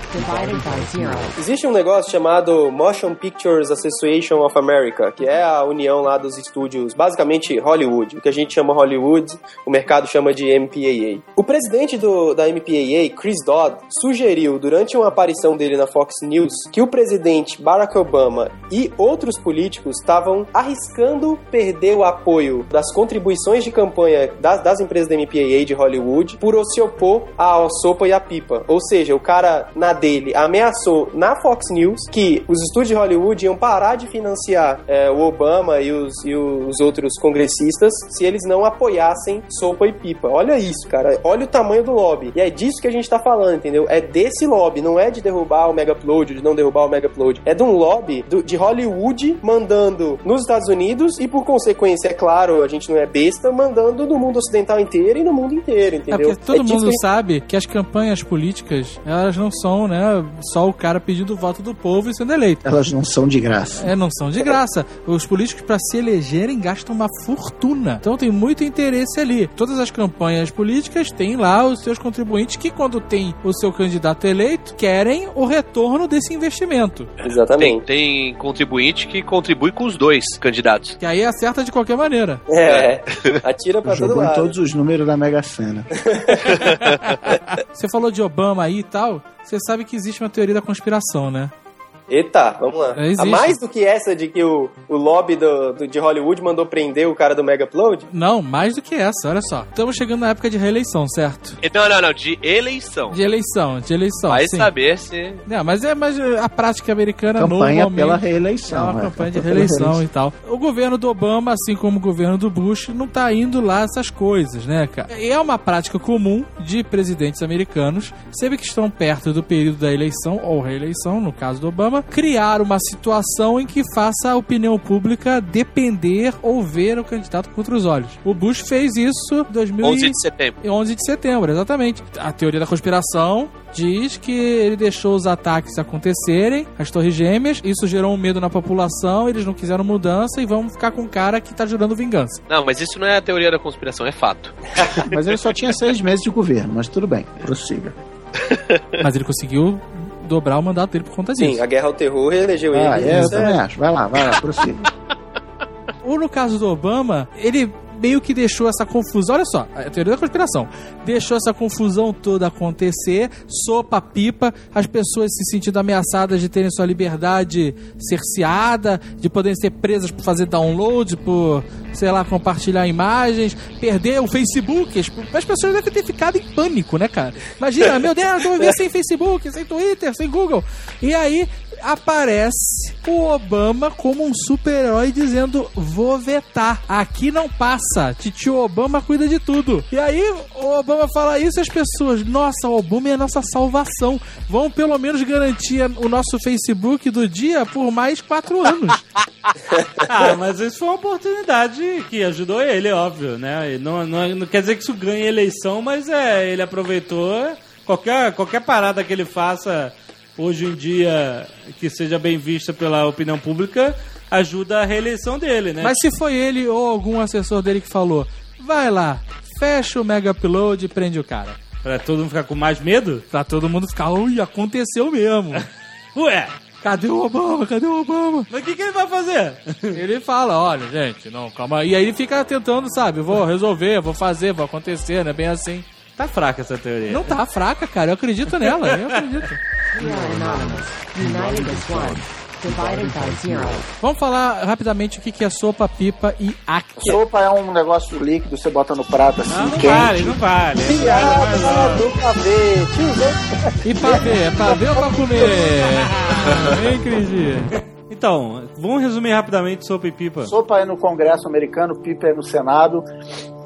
Existe um negócio chamado Motion Pictures Association of America, que é a união lá dos estúdios, basicamente Hollywood. O que a gente chama Hollywood, o mercado chama de MPAA. O presidente do, da MPAA, Chris Dodd, sugeriu durante uma aparição dele na Fox News que o presidente Barack Obama e outros políticos estavam arriscando perder o apoio das contribuições de campanha das, das empresas da MPAA de Hollywood por se opor à sopa e à pipa. Ou seja, o cara na dele ameaçou na Fox News que os estúdios de Hollywood iam parar de financiar é, o Obama e os, e os outros congressistas se eles não apoiassem sopa e pipa. Olha isso, cara. Olha o tamanho do lobby. E é disso que a gente tá falando, entendeu? É desse lobby, não é de derrubar o Mega Upload, de não derrubar o Mega Upload. É de um lobby do- de Hollywood mandando nos Estados Unidos e, por consequência, é claro, a gente não é besta, mandando no mundo ocidental inteiro e no mundo inteiro, É entendeu? porque todo disso mundo que gente- sabe que as campanhas políticas, elas não são né? Só o cara pedindo o voto do povo e sendo eleito. Elas não são de graça. É, não são de graça. Os políticos, para se elegerem, gastam uma fortuna. Então tem muito interesse ali. Todas as campanhas políticas têm lá os seus contribuintes que, quando tem o seu candidato eleito, querem o retorno desse investimento. Tem, Exatamente. tem contribuinte que contribui com os dois candidatos. Que aí acerta de qualquer maneira. É, atira pra todo Jogou em lado. todos os números da Mega Sena. Você falou de Obama aí e tal. Você sabe que existe uma teoria da conspiração, né? Eita, vamos lá. É. A mais do que essa de que o, o lobby do, do- de Hollywood mandou prender o cara do Mega Upload? Não, mais do que essa, olha só. Estamos chegando na época de reeleição, certo? Não, não, não, de eleição. De eleição, de eleição. Vai sim. saber se. Não, mas é mas a prática americana Campanha normalmente pela é reeleição. uma é. campanha de Pela reeleição e tal. O governo do Obama, assim como o governo do Bush, não tá indo lá essas coisas, né, cara? E é uma prática comum de presidentes americanos, sempre que estão perto do período da eleição ou reeleição, no caso do Obama, criar uma situação em que faça a opinião pública depender ou ver o candidato contra os olhos. O Bush fez isso em 2000 11 de setembro. em 11 de setembro, exatamente. A teoria da conspiração diz que ele deixou os ataques acontecerem, as torres gêmeas, isso gerou um medo na população, eles não quiseram mudança e vão ficar com um cara que tá jurando vingança. Não, mas isso não é a teoria da conspiração, é fato. Mas ele só tinha seis meses de governo, mas tudo bem, prossiga. Mas ele conseguiu dobrar o mandato dele por conta disso. Sim, a guerra ao terror elegeu Ah, ele. é, eu Isso também acho. Vai lá, vai lá, prossiga. Ou no caso do Obama, ele meio que deixou essa confusão. Olha só, a teoria da conspiração. Deixou essa confusão toda acontecer, sopa pipa, as pessoas se sentindo ameaçadas de terem sua liberdade cerceada, de poderem ser presas por fazer download, por, sei lá, compartilhar imagens, perder o Facebook. As, as pessoas devem ter ficado em pânico, né, cara? Imagina, meu Deus, eu vou viver sem Facebook, sem Twitter, sem Google. E aí aparece o Obama como um super-herói dizendo: vou vetar. Aqui não passa. Titio Obama cuida de tudo. E aí o Obama fala isso e as pessoas, nossa, o Obama é a nossa salvação. Vão pelo menos garantir o nosso Facebook do dia por mais quatro anos. Ah, mas isso foi uma oportunidade que ajudou ele, óbvio, né? Não, não, não quer dizer que isso ganhe eleição, mas é, ele aproveitou qualquer, qualquer parada que ele faça hoje em dia que seja bem vista pela opinião pública ajuda a reeleição dele, né? Mas se foi ele ou algum assessor dele que falou, vai lá, fecha o Mega Upload e prende o cara. Pra todo mundo ficar com mais medo? Pra todo mundo ficar, ui, aconteceu mesmo. Ué, Cadê o Obama? Cadê o Obama? mas o que, que ele vai fazer? Ele fala, olha, gente, não, calma aí. E aí ele fica tentando, sabe, vou resolver, vou fazer, vou acontecer, não é bem assim. Tá fraca essa teoria. Não tá fraca, cara, eu acredito nela, eu acredito. Vamos falar rapidamente o que que é sopa, pipa e acte. Sopa é um negócio líquido, você bota no prato assim, Não, não quente. vale, não vale. Piada do pavê. E pra ver, é pra ver ou pra comer? Vem, Cris. Então, vamos resumir rapidamente sopa e pipa. Sopa é no Congresso americano, pipa é no Senado.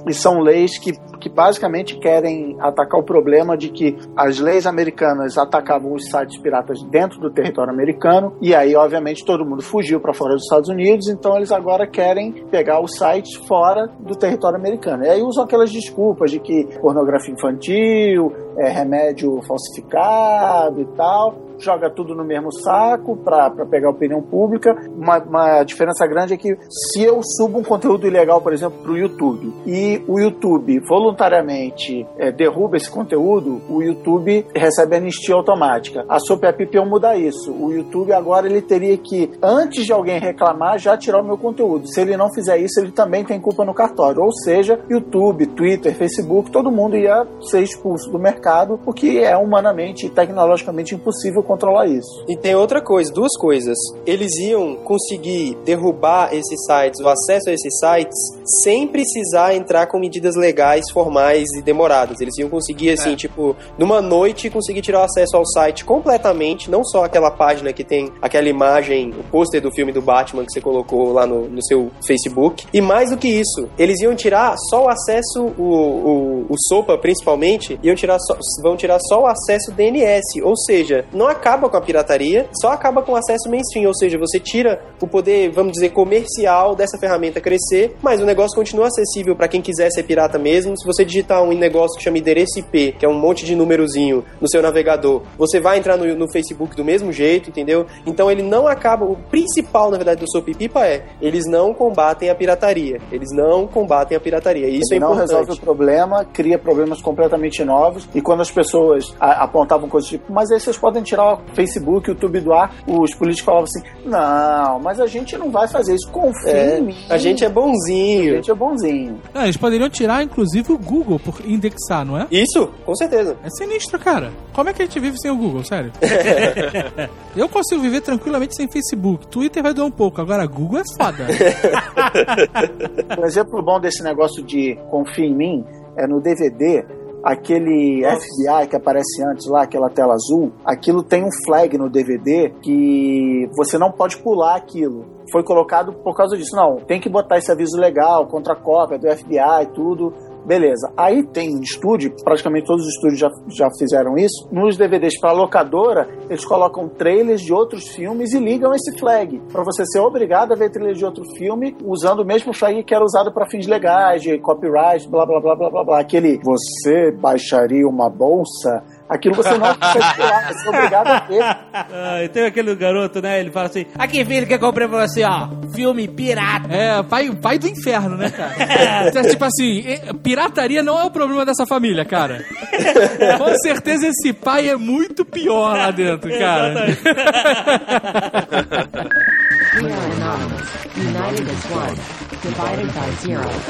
E são leis que, que basicamente querem atacar o problema de que as leis americanas atacavam os sites piratas dentro do território americano. E aí, obviamente, todo mundo fugiu para fora dos Estados Unidos. Então, eles agora querem pegar os sites fora do território americano. E aí usam aquelas desculpas de que pornografia infantil, é, remédio falsificado e tal joga tudo no mesmo saco para pegar a opinião pública. Uma, uma diferença grande é que se eu subo um conteúdo ilegal, por exemplo, para o YouTube, e o YouTube voluntariamente é, derruba esse conteúdo, o YouTube recebe anistia automática. A SoapApp muda isso. O YouTube agora ele teria que, antes de alguém reclamar, já tirar o meu conteúdo. Se ele não fizer isso, ele também tem culpa no cartório. Ou seja, YouTube, Twitter, Facebook, todo mundo ia ser expulso do mercado, o que é humanamente e tecnologicamente impossível controlar isso. E tem outra coisa, duas coisas. Eles iam conseguir derrubar esses sites, o acesso a esses sites, sem precisar entrar com medidas legais, formais e demoradas. Eles iam conseguir, assim, tipo, numa noite, conseguir tirar o acesso ao site completamente, não só aquela página que tem aquela imagem, o pôster do filme do Batman que você colocou lá no, no seu Facebook. E mais do que isso, eles iam tirar só o acesso, o, o, o SOPA principalmente, iam tirar só, vão tirar só o acesso DNS, ou seja, não acaba com a pirataria, só acaba com o acesso mainstream, ou seja, você tira o poder, vamos dizer, comercial dessa ferramenta crescer, mas o negócio continua acessível para quem quiser ser pirata mesmo, se você digitar um negócio que chama endereço IP, que é um monte de númerozinho no seu navegador, você vai entrar no, no Facebook do mesmo jeito, entendeu? Então ele não acaba. O principal, na verdade, do Sopipipa é eles não combatem a pirataria. Eles não combatem a pirataria. Isso Ele é não importante. resolve o problema, cria problemas completamente novos. E quando as pessoas apontavam coisas tipo, mas aí vocês podem tirar Facebook, o YouTube do ar, os políticos falavam assim: não, mas a gente não vai fazer isso. Confia É, em mim. a gente é A bonzinho. gente é bonzinho. Ah, eles poderiam tirar, inclusive, o Google por indexar, não é? Isso, com certeza. É sinistro, cara. Como é que a gente vive sem o Google, sério? Eu consigo viver tranquilamente sem Facebook. Twitter vai doer um pouco, agora Google é foda. Um exemplo bom desse negócio de confia em mim é no DVD. Aquele FBI que aparece antes lá, aquela tela azul, aquilo tem um flag no DVD que você não pode pular aquilo. Foi colocado por causa disso. Não, tem que botar esse aviso legal, contra cópia do FBI e tudo. Beleza. Aí tem um estúdio, praticamente todos os estúdios já, já fizeram isso. Nos DVDs para locadora, eles colocam trailers de outros filmes e ligam esse flag. Para você ser obrigado a ver trailers de outro filme usando o mesmo flag que era usado para fins legais, de copyright, blá blá blá blá blá blá. Aquele você baixaria uma bolsa. Aquilo você não pode pular, você é obrigado a ver. Ah, e tem aquele garoto, né? Ele fala assim: Aqui, filho, que eu comprei pra você, ó. Filme pirata. É, pai, pai do inferno, né, cara? Então, tipo assim, eh, pirataria não é o problema dessa família, cara. Com certeza esse pai é muito pior lá dentro, cara.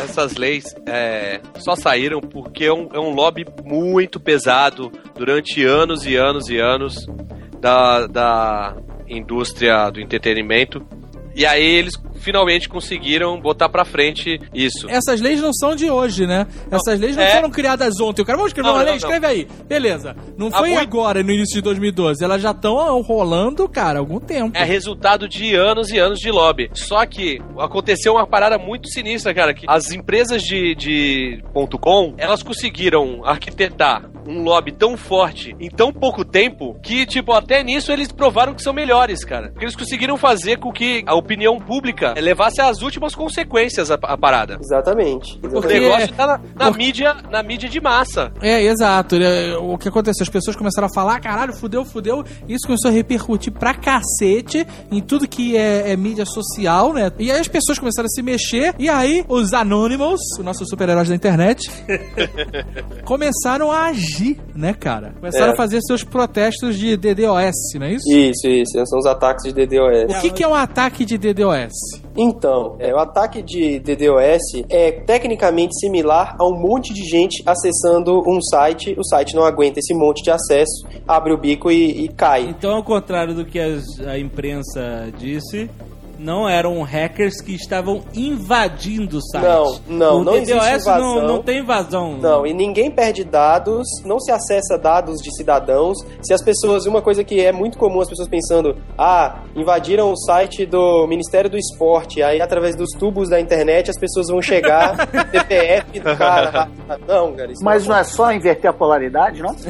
Essas leis é, só saíram porque é um, é um lobby muito pesado durante anos e anos e anos da, da indústria do entretenimento. E aí eles finalmente conseguiram botar pra frente isso. Essas leis não são de hoje, né? Essas leis não É. foram criadas ontem. O cara, vamos escrever Não, uma lei? não, não. Escreve aí. Beleza. Não foi muito- agora, no início de 2012. Elas já estão rolando, cara, há algum tempo. É resultado de anos e anos de lobby. Só que aconteceu uma parada muito sinistra, cara, que as empresas de, de ponto .com, elas conseguiram arquitetar um lobby tão forte em tão pouco tempo que, tipo, até nisso eles provaram que são melhores, cara. Porque eles conseguiram fazer com que a opinião pública levasse às últimas consequências a, a parada. Exatamente. O Porque- negócio tá na, na porque- mídia, na mídia de massa. É, exato. O que aconteceu? As pessoas começaram a falar, caralho, fudeu, fudeu. Isso começou a repercutir pra cacete em tudo que é, é mídia social, né? E aí as pessoas começaram a se mexer. E aí os Anonymous, os nossos super-heróis da internet, começaram a agir, né, cara? Começaram É. a fazer seus protestos de DDoS, não é isso? Isso, isso. São os ataques de DDoS. O que, que é um ataque de DDoS? Então, é, o ataque de DDoS é tecnicamente similar a um monte de gente acessando um site, o site não aguenta esse monte de acesso, abre o bico e, e cai. Então, ao contrário do que as- a imprensa disse, não eram hackers que estavam invadindo o site. Não, não, o não existe DDoS não, invasão. não tem invasão. Não, e ninguém perde dados, não se acessa dados de cidadãos. Se as pessoas, uma coisa que é muito comum, as pessoas pensando, ah, invadiram o site do Ministério do Esporte, aí através dos tubos da internet as pessoas vão chegar, CPF do cara. Não, cara, Mas não é só inverter a polaridade, não?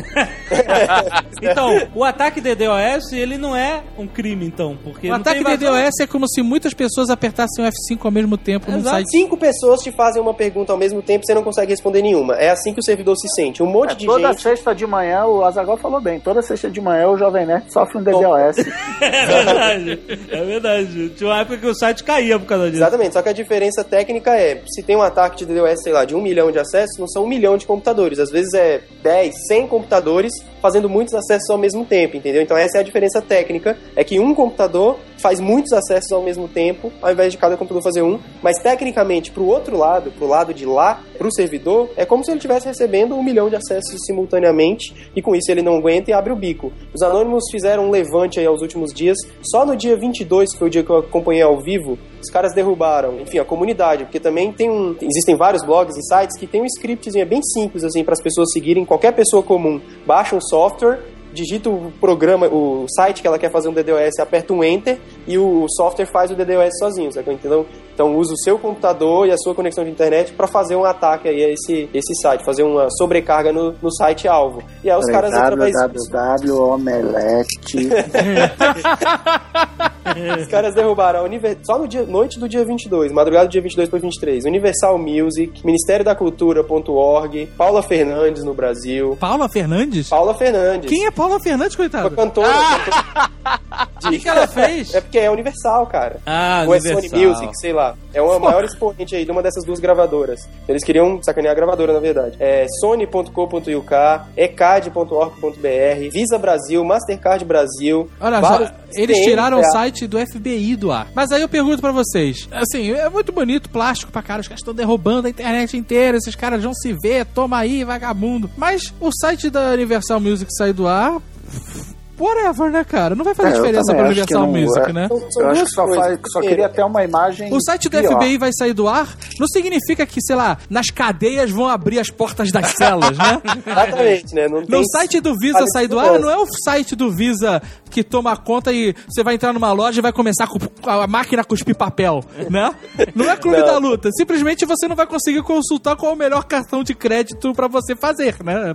Então, o ataque DDoS, ele não é um crime, então, porque O não ataque tem invasão. DDoS é como se muitas pessoas apertassem o F5 ao mesmo tempo Exato. site. Cinco pessoas te fazem uma pergunta ao mesmo tempo e você não consegue responder nenhuma. É assim que o servidor se sente. Um monte É, de toda gente. sexta de manhã, o Azaghal falou bem, toda sexta de manhã o Jovem Nerd sofre um DDoS. É verdade, é verdade. Tinha uma época que o site caía por causa disso. Exatamente, só que a diferença técnica é, se tem um ataque de DDoS, sei lá, de um milhão de acessos, não são um milhão de computadores. Às vezes é 10, 100 computadores fazendo muitos acessos ao mesmo tempo, entendeu? Então essa é a diferença técnica, é que um computador faz muitos acessos ao mesmo tempo, ao invés de cada computador fazer um, mas tecnicamente pro outro lado, pro lado de lá, pro servidor, é como se ele estivesse recebendo um milhão de acessos simultaneamente e com isso ele não aguenta e abre o bico. Os anônimos fizeram um levante aí aos últimos dias, só no dia 22, que foi o dia que eu acompanhei ao vivo, os caras derrubaram, enfim, a comunidade, porque também tem um, existem vários blogs e sites que tem um scriptzinho é bem simples assim para as pessoas seguirem, qualquer pessoa comum baixa um software digita o programa, o site que ela quer fazer um DDoS, aperta um enter, e o software faz o DDoS sozinho, sacou? Entendeu? Então usa o seu computador e a sua conexão de internet para fazer um ataque aí a esse, esse site, fazer uma sobrecarga no, no site alvo. E aí os caras através disso, www omelete. os caras derrubaram a Univer- só no dia, noite do dia 22, madrugada do dia 22 para 23, Universal Music, Ministério da Cultura.org, Paula Fernandes no Brasil. Paula Fernandes? Paula Fernandes. Quem é Paula Fernandes, Uma coitada? cantora. O que, que ela fez? É porque é Universal, cara. Ah, Ou é Sony Universal. Music, sei lá. É uma maior expoente aí de uma dessas duas gravadoras. Eles queriam sacanear a gravadora, na verdade. É sony.co.uk, ecad.org.br, Visa Brasil, Mastercard Brasil. Olha só, eles tiraram o site do FBI do ar. Mas aí eu pergunto pra vocês, assim, é muito bonito, plástico pra cara, os caras estão derrubando a internet inteira, esses caras vão se ver, toma aí, vagabundo. Mas o site da Universal Music sair do ar, whatever, né, cara? Não vai fazer É, eu diferença pra Universal não, Music, é. né? São Eu acho que só, faz, só queria ter uma imagem. O site do pior. FBI vai sair do ar, não significa que, sei lá, nas cadeias vão abrir as portas das celas, né? Exatamente, né? Não tem No site do Visa sair do ar não é o site do Visa que toma conta e você vai entrar numa loja e vai começar a, a máquina a cuspir papel, né? Não é clube Não. da luta. Simplesmente você não vai conseguir consultar qual é o melhor cartão de crédito pra você fazer, né?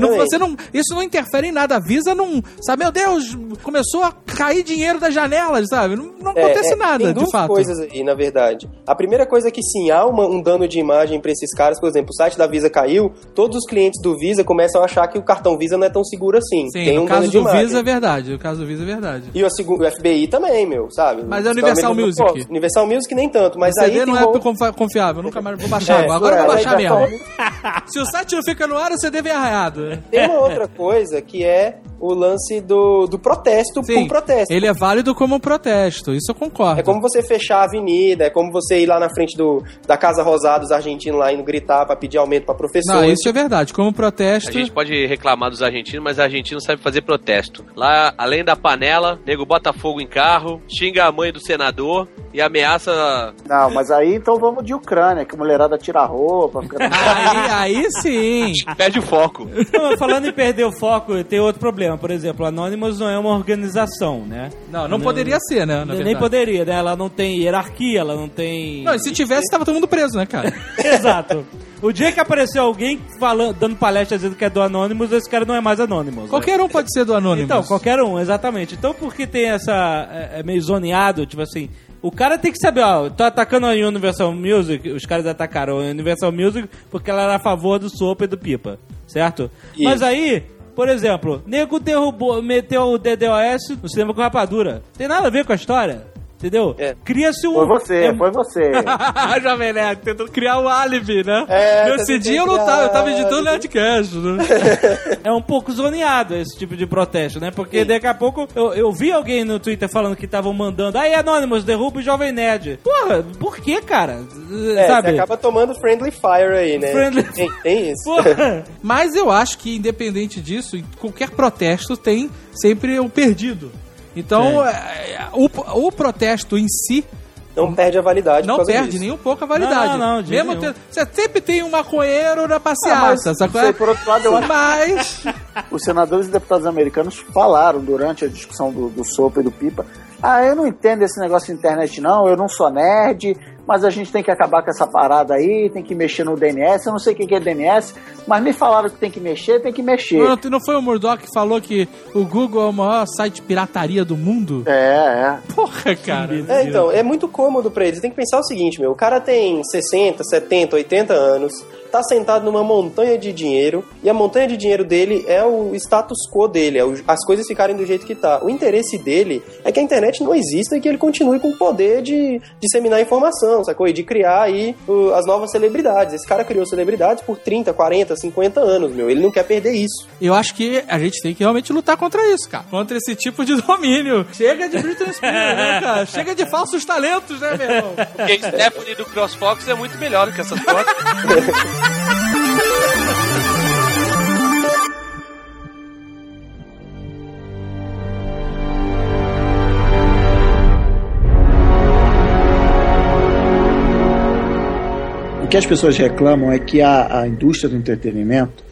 Não, você não, isso não interfere em nada. A Visa não, sabe, meu Deus, começou a cair dinheiro das janelas, sabe? Não, não É, acontece é, nada, tem de duas fato. coisas aí, na verdade. A primeira coisa é que sim, há uma- um dano de imagem pra esses caras. Por exemplo, o site da Visa caiu, todos os clientes do Visa começam a achar que o cartão Visa não é tão seguro assim. Sim, tem um caso de do imagem. Visa é verdade. No caso do Visa é verdade. E o, o FBI também, meu, sabe? Mas é Os Universal Music. Universal Music nem tanto, mas o aí CD tem não é confi- confiável, nunca mais vou baixar É, agora. Vou baixar já mesmo. Se o site não fica no ar, o CD vem arraiado. Tem uma outra coisa que é o lance do, do protesto Sim, por protesto. ele é válido como um protesto, isso eu concordo. É como você fechar a avenida, é como você ir lá na frente do, da Casa Rosada, dos argentinos lá indo gritar pra pedir aumento pra professores. Não, isso é verdade, como A protesto... gente pode reclamar dos argentinos, mas argentinos sabem fazer protesto. Lá, além da panela, nego bota fogo em carro, xinga a mãe do senador e ameaça. Não, mas aí então vamos de Ucrânia, que a mulherada tira a roupa, fica... Aí, aí sim. perde o foco. Não, falando em perder o foco, tem outro problema. Por exemplo, Anonymous não é uma organização, né? Não, não poderia ser, né? na Nem verdade. poderia, né? Ela não tem hierarquia, ela não tem. Não, e se tivesse, tava todo mundo preso, né, cara? Exato. O dia que apareceu alguém falando, dando palestra dizendo que é do Anonymous, esse cara não é mais Anonymous. né? Qualquer um pode ser do Anônimo. Então, qualquer um, exatamente. Então, por que tem essa. É, é meio zoneado, tipo assim. O cara tem que saber, ó, tô atacando a Universal Music, os caras atacaram a Universal Music porque ela era a favor do Sopa e do Pipa, certo? Isso. Mas aí, por exemplo, nego derrubou, meteu o DDoS no cinema com rapadura. Tem nada a ver com a história, entendeu? É. Cria-se um. Foi você, é- foi você. Jovem Nerd, tentando criar um álibi, né? É, Nesse dia eu não tava, eu tava editando. Nerdcast, né? é um pouco zoneado esse tipo de protesto, né? Porque daqui a pouco eu, eu vi alguém no Twitter falando que estavam mandando aí Anonymous, derruba o Jovem Nerd. Porra, por que, cara? É, Sabe? você acaba tomando friendly fire aí, né? Friendly- Tem, tem isso. Porra. Mas eu acho que, independente disso, qualquer protesto tem sempre um perdido. Então, é, o, o protesto em si Não perde a validade não por causa perde disso. nem um pouco a validade. Não, não, de Mesmo nenhum. Você sempre tem um maconheiro na Ah, passeata, mas, sacou? aí, por outro lado, eu acho Mas, os senadores e deputados americanos falaram durante a discussão do, do Sopa e do Pipa. Ah, eu não entendo esse negócio de internet, não. Eu não sou nerd, mas a gente tem que acabar com essa parada aí, tem que mexer no DNS. Eu não sei o que é DNS, mas me falaram que tem que mexer, tem que mexer. não, não foi o Murdoch que falou que o Google é o maior site de pirataria do mundo? É, é. Porra, cara. É, então, é muito cômodo pra eles. Tem que pensar o seguinte, meu. O cara tem 60, 70, 80 anos, tá sentado numa montanha de dinheiro, e a montanha de dinheiro dele é o status quo dele, é o- as coisas ficarem do jeito que tá. O interesse dele é que a internet não exista e que ele continue com o poder de disseminar informação, sacou? E de criar aí o- as novas celebridades. Esse cara criou celebridades por 30, 40, 50 anos, meu. Ele não quer perder isso. Eu acho que a gente tem que realmente lutar contra isso, cara. Contra esse tipo de domínio. Chega de Britney Spears, né, cara? Chega de falsos talentos, né, meu irmão? Porque Stephanie do CrossFox é muito melhor do que essas fotos. O que as pessoas reclamam é que a, a indústria do entretenimento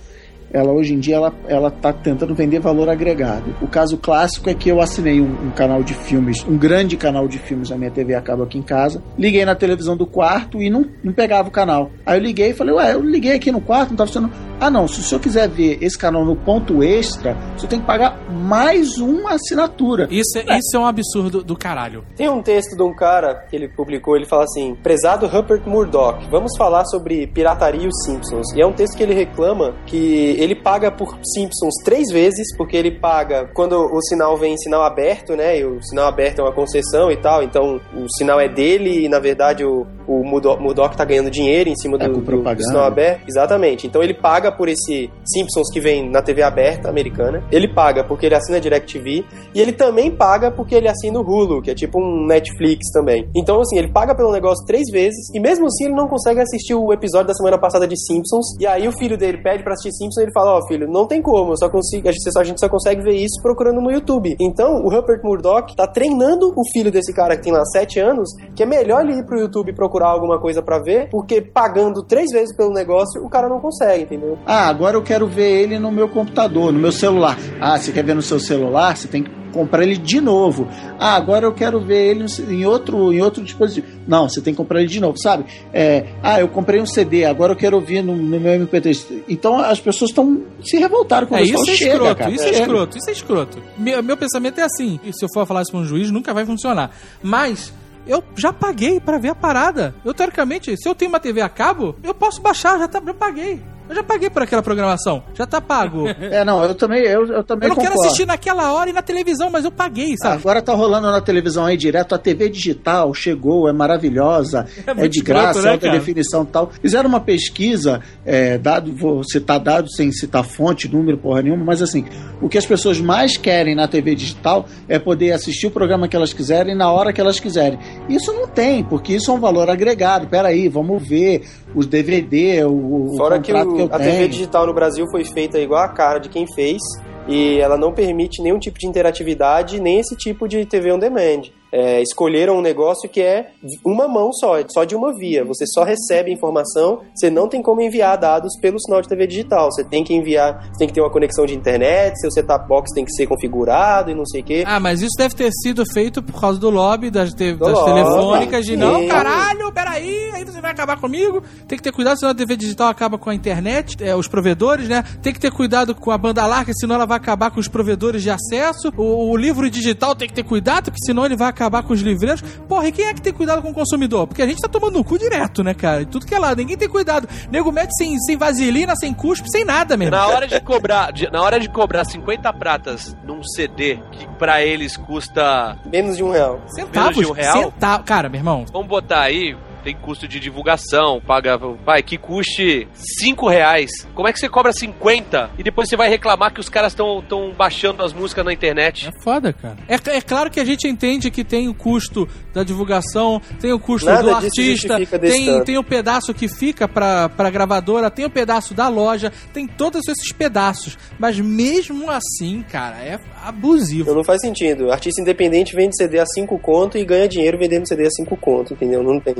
ela hoje em dia ela, ela tá tentando vender valor agregado. O caso clássico é que eu assinei um, um canal de filmes, um grande canal de filmes na minha TV a cabo aqui em casa, liguei na televisão do quarto e não, não pegava o canal. Aí eu liguei e falei, ué, eu liguei aqui no quarto, não tá funcionando. Ah não, se o senhor quiser ver esse canal no ponto extra, você tem que pagar mais uma assinatura. Isso é, isso é um absurdo do caralho. Tem um texto de um cara que ele publicou, ele fala assim: Prezado Rupert Murdoch, vamos falar sobre pirataria e os Simpsons. E é um texto que ele reclama que ele paga por Simpsons três vezes, porque ele paga quando o sinal vem em sinal aberto, né? E o sinal aberto é uma concessão e tal, então o sinal é dele e na verdade o, o Murdoch, tá ganhando dinheiro em cima É, do, com do, do sinal aberto. Exatamente. Então ele paga por esse Simpsons que vem na TV aberta americana. Ele paga porque ele assina DirecTV. E ele também paga porque ele assina o Hulu, que é tipo um Netflix também. Então, assim, ele paga pelo negócio três vezes. E mesmo assim, ele não consegue assistir o episódio da semana passada de Simpsons. E aí o filho dele pede pra assistir Simpsons. E ele fala: Ó, filho, não tem como. Eu só consigo, a, gente, só- a gente só consegue ver isso procurando no YouTube. Então, o Rupert Murdoch tá treinando o filho desse cara que tem lá sete anos. Que é melhor ele ir pro YouTube procurar alguma coisa pra ver. Porque pagando três vezes pelo negócio, o cara não consegue, entendeu? Ah, agora eu quero ver ele no meu computador, no meu celular. Ah, você quer ver no seu celular? Você tem que comprar ele de novo. Ah, agora eu quero ver ele em outro, em outro dispositivo. Não, você tem que comprar ele de novo, sabe? É, ah, eu comprei um CD, agora eu quero ouvir no, no meu MP3. Então as pessoas estão se revoltaram com É, isso. isso é Chega, escroto, cara, isso é chega. escroto, isso é escroto. Meu, meu pensamento é assim, e se eu for falar isso pra um juiz, nunca vai funcionar. Mas eu já paguei pra ver a parada. Eu, teoricamente, se eu tenho uma TV a cabo, eu posso baixar, já, tá, já paguei. Eu já paguei por aquela programação, já tá pago. É, não, eu também, eu, eu também eu não quero concordo. assistir naquela hora e na televisão, mas eu paguei, sabe? Agora tá rolando na televisão aí direto, a TV digital chegou, é maravilhosa, É é, de graça, né, alta cara? definição e tal. Fizeram uma pesquisa, é, dado, vou citar dados sem citar fonte, número, porra nenhuma, mas assim, o que as pessoas mais querem na TV digital é poder assistir o programa que elas quiserem na hora que elas quiserem. Isso não tem, porque isso é um valor agregado. Peraí, vamos ver os DVD, o, o Fora que, contrato o- que, a tenho. TV digital no Brasil foi feita igual a cara de quem fez e ela não permite nenhum tipo de interatividade, nem esse tipo de TV on demand. É, escolheram um negócio que é uma mão só, é só de uma via. Você só recebe informação, você não tem como enviar dados pelo sinal de TV digital. Você tem que enviar, você tem que ter uma conexão de internet, seu setup box tem que ser configurado e não sei o quê. Ah, mas isso deve ter sido feito por causa do lobby das, te- das lobby, telefônicas de não, caralho, peraí, aí você vai acabar comigo. Tem que ter cuidado, senão a TV digital acaba com a internet, é, os provedores, né? Tem que ter cuidado com a banda larga, senão ela vai acabar com os provedores de acesso. O, o livro digital tem que ter cuidado, porque senão ele vai acabar com os livreiros. Porra, e quem é que tem cuidado com o consumidor? Porque a gente tá tomando no cu direto, né, cara? E tudo que é lá, ninguém tem cuidado. Nego mete sem, sem vaselina, sem cuspe, sem nada mesmo. Na hora de cobrar, de- na hora de cobrar 50 pratas num CD que pra eles custa, Menos de um real. Centavos. menos de um real? Centa- Cara, meu irmão, vamos botar aí, tem custo de divulgação, paga, vai, que custe 5 reais. Como é que você cobra 50 e depois você vai reclamar que os caras estão tão baixando as músicas na internet? É foda, cara. É, é claro que a gente entende que tem o custo da divulgação, tem o custo Nada do artista, tem, tanto. tem o pedaço que fica pra, pra gravadora, tem o pedaço da loja, tem todos esses pedaços. Mas mesmo assim, cara, é abusivo. Então não faz sentido. Artista independente vende CD a 5 conto e ganha dinheiro vendendo CD a 5 conto, entendeu? Não tem.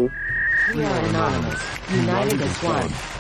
We are anonymous, united as one, divided by zero.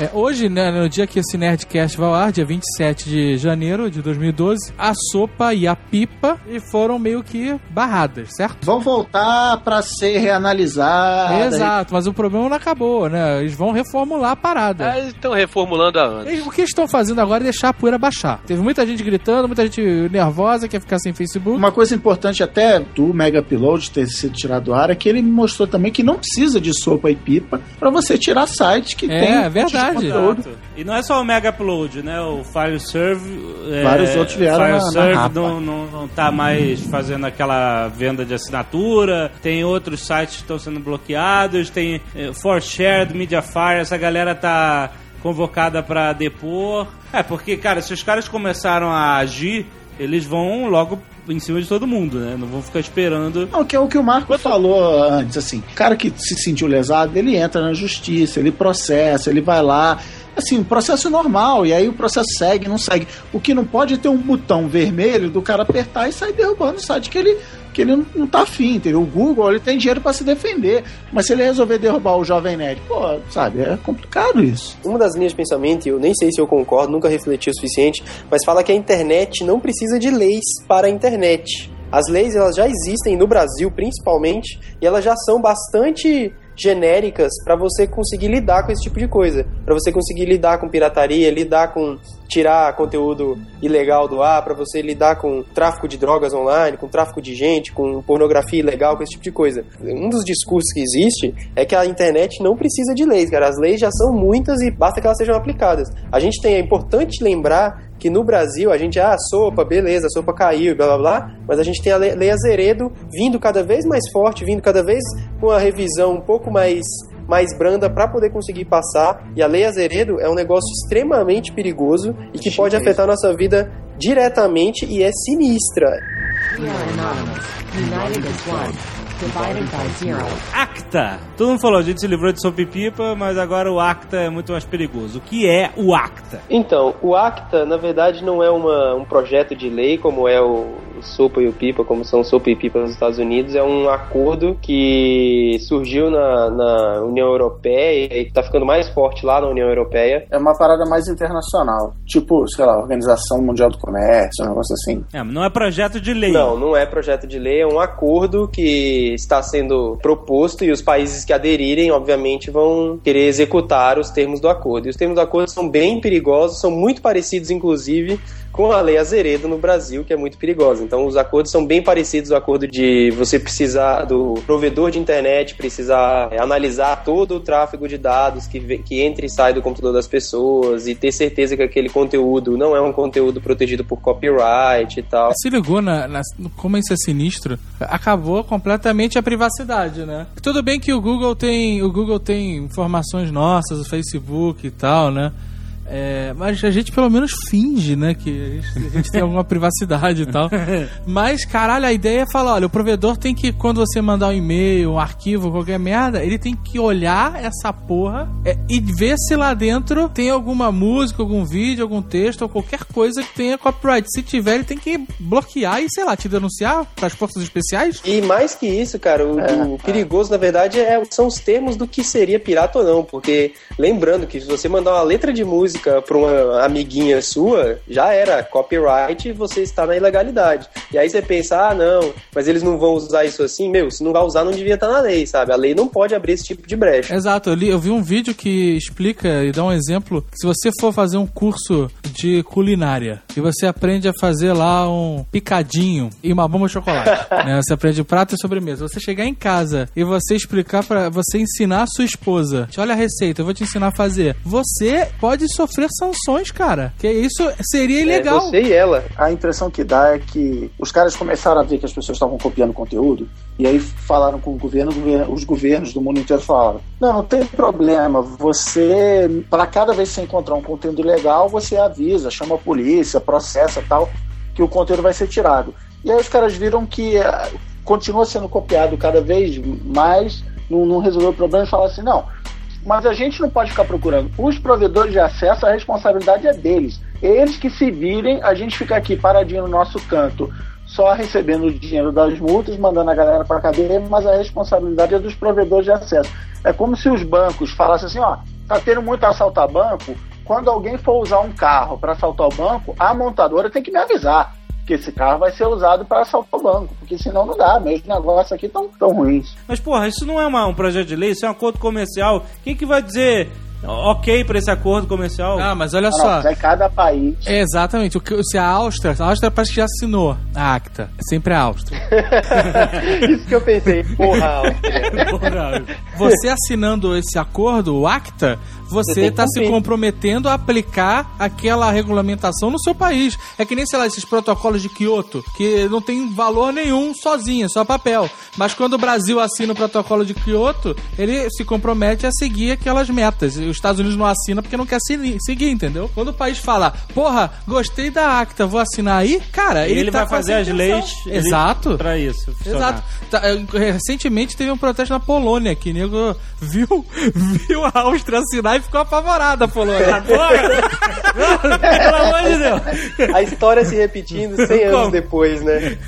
É, hoje, né, no dia que esse Nerdcast vai ao ar, dia 27 de janeiro de 2012, a sopa e a pipa foram meio que barradas, certo? Vão voltar pra ser reanalisadas. Exato, mas o problema não acabou, né? Eles vão reformular a parada. Ah, Eles estão reformulando há anos. Eles- O que eles estão fazendo agora é deixar a poeira baixar. Teve muita gente gritando, muita gente nervosa, quer ficar sem Facebook. Uma coisa importante até do Mega Upload ter sido tirado do ar é que ele mostrou também que não precisa de sopa e pipa pra você tirar sites que É, tem é verdade. E não é só o Mega Upload, né? O FileServe. é, Vários outros vieram na- na FileServe rapa. não, não, não tá mais fazendo aquela venda de assinatura. Tem outros sites que estão sendo bloqueados. Tem é, ForShared, Mediafire. Essa galera tá convocada pra depor. É, porque, cara, se os caras começaram a agir, eles vão logo em cima de todo mundo, né? Não vão ficar esperando. Não, que é o que o Marco falou antes, assim. O cara que se sentiu lesado, ele entra na justiça, ele processa, ele vai lá. Assim, um processo normal, e aí o processo segue, não segue. O que não pode é ter um botão vermelho do cara apertar e sair derrubando o site que ele, porque ele não, não tá afim, entendeu? O Google, ele tem dinheiro para se defender, mas se ele resolver derrubar o Jovem Nerd, pô, sabe, é complicado isso. Uma das linhas de pensamento, eu nem sei se eu concordo, nunca refleti o suficiente, mas fala que a internet não precisa de leis para a internet. As leis elas já existem no Brasil, principalmente, e elas já são bastante genéricas para você conseguir lidar com esse tipo de coisa, para você conseguir lidar com pirataria, lidar com tirar conteúdo ilegal do ar, para você lidar com tráfico de drogas online, com tráfico de gente, com pornografia ilegal, com esse tipo de coisa. Um dos discursos que existe é que a internet não precisa de leis, cara. As leis já são muitas e basta que elas sejam aplicadas. A gente tem, é importante lembrar que no Brasil a gente, ah, sopa, beleza, a sopa caiu, blá blá blá, mas a gente tem a Lei Azeredo vindo cada vez mais forte, vindo cada vez com a revisão um pouco mais mais branda para poder conseguir passar. E a Lei Azeredo é um negócio extremamente perigoso e que pode afetar a nossa vida diretamente e é sinistra. We are anonymous, united as one. Acta. Todo mundo falou, a gente se livrou de sopa e pipa, mas agora o Acta é muito mais perigoso. O que é o Acta? Então, o ACTA, na verdade, não é uma, um projeto de lei como é o, o Sopa e o Pipa, como são Sopa e Pipa nos Estados Unidos. É um acordo que surgiu na, na União Europeia e está ficando mais forte lá na União Europeia. É uma parada mais internacional, tipo, sei lá, Organização Mundial do Comércio, um negócio assim. É, mas não é projeto de lei. Não, não é projeto de lei, é um acordo que está sendo proposto e os países que aderirem, obviamente, vão querer executar os termos do acordo. E os termos do acordo são bem perigosos, são muito parecidos, inclusive, com a lei Azeredo no Brasil, que é muito perigosa. Então, os acordos são bem parecidos. O acordo de você precisar do provedor de internet, precisar é, analisar todo o tráfego de dados que, que entra e sai do computador das pessoas e ter certeza que aquele conteúdo não é um conteúdo protegido por copyright e tal. Se ligou na, na- como isso é sinistro? Acabou completamente a privacidade, né? Tudo bem que o Google tem, o Google tem informações nossas, o Facebook e tal, né? É, mas a gente pelo menos finge, né? Que a gente, a gente tem alguma privacidade e tal. Mas, caralho, a ideia é falar: olha, o provedor tem que, quando você mandar um e-mail, um arquivo, qualquer merda, ele tem que olhar essa porra é, e ver se lá dentro tem alguma música, algum vídeo, algum texto ou qualquer coisa que tenha copyright. Se tiver, ele tem que bloquear e, sei lá, te denunciar pras forças especiais. E mais que isso, cara, o, o perigoso, na verdade, é, são os termos do que seria pirata ou não. Porque, lembrando que se você mandar uma letra de música pra uma amiguinha sua, já era copyright e você está na ilegalidade. E aí você pensa, ah, não, mas eles não vão usar isso assim. Meu, se não vai usar, não devia estar na lei, sabe? A lei não pode abrir esse tipo de brecha. Exato, eu, li- eu vi um vídeo que explica e dá um exemplo. Se você for fazer um curso de culinária e você aprende a fazer lá um picadinho e uma bomba de chocolate, né? Você aprende prato e sobremesa. Você chegar em casa e você explicar pra você ensinar a sua esposa, olha a receita, eu vou te ensinar a fazer. Você pode sofrer sanções, cara. Que isso seria ilegal. É, você e ela. A impressão que dá é que os caras começaram a ver que as pessoas estavam copiando conteúdo e aí falaram com o governo, os governos do mundo inteiro falaram: não, não tem problema, você, para cada vez que você encontrar um conteúdo ilegal, você avisa, chama a polícia, processa tal, que o conteúdo vai ser tirado. E aí os caras viram que eh, continua sendo copiado cada vez mais, não, não resolveu o problema e falaram assim: não, mas a gente não pode ficar procurando. Os provedores de acesso, a responsabilidade é deles. Eles que se virem, a gente fica aqui paradinho no nosso canto, só recebendo o dinheiro das multas, mandando a galera para cadeia, mas a responsabilidade é dos provedores de acesso. É como se os bancos falassem assim, ó, tá tendo muito assalto a banco, quando alguém for usar um carro para assaltar o banco, a montadora tem que me avisar que esse carro vai ser usado para assaltar o banco, porque senão não dá, meus negócios aqui estão tão ruins. Mas, porra, isso não é uma- um projeto de lei, isso é um acordo comercial. Quem que vai dizer ok pra esse acordo comercial? Ah, mas olha Ah, não, só. mas aí cada país É exatamente. O que, se a Áustria, a Áustria parece que já assinou a ACTA. É sempre a Áustria. Isso que eu pensei. Porra, Áustria. Porra. Você assinando esse acordo, o ACTA, Você está se comprometendo a aplicar aquela regulamentação no seu país. É que nem, sei lá, esses protocolos de Kyoto, que não tem valor nenhum sozinho, é só papel. Mas quando o Brasil assina o protocolo de Kyoto, ele se compromete a seguir aquelas metas. os Estados Unidos não assinam porque não quer se- seguir, entendeu? Quando o país fala, porra, gostei da acta, vou assinar aí, cara, Ele, ele, tá vai fazer as leis Exato. pra isso. funcionar. Exato. Tá, é, recentemente teve um protesto na Polônia que nego viu, viu a Áustria assinar e ficou apavorada a Polônia. Pelo amor de Deus. A história se repetindo 100 Como? anos depois, né?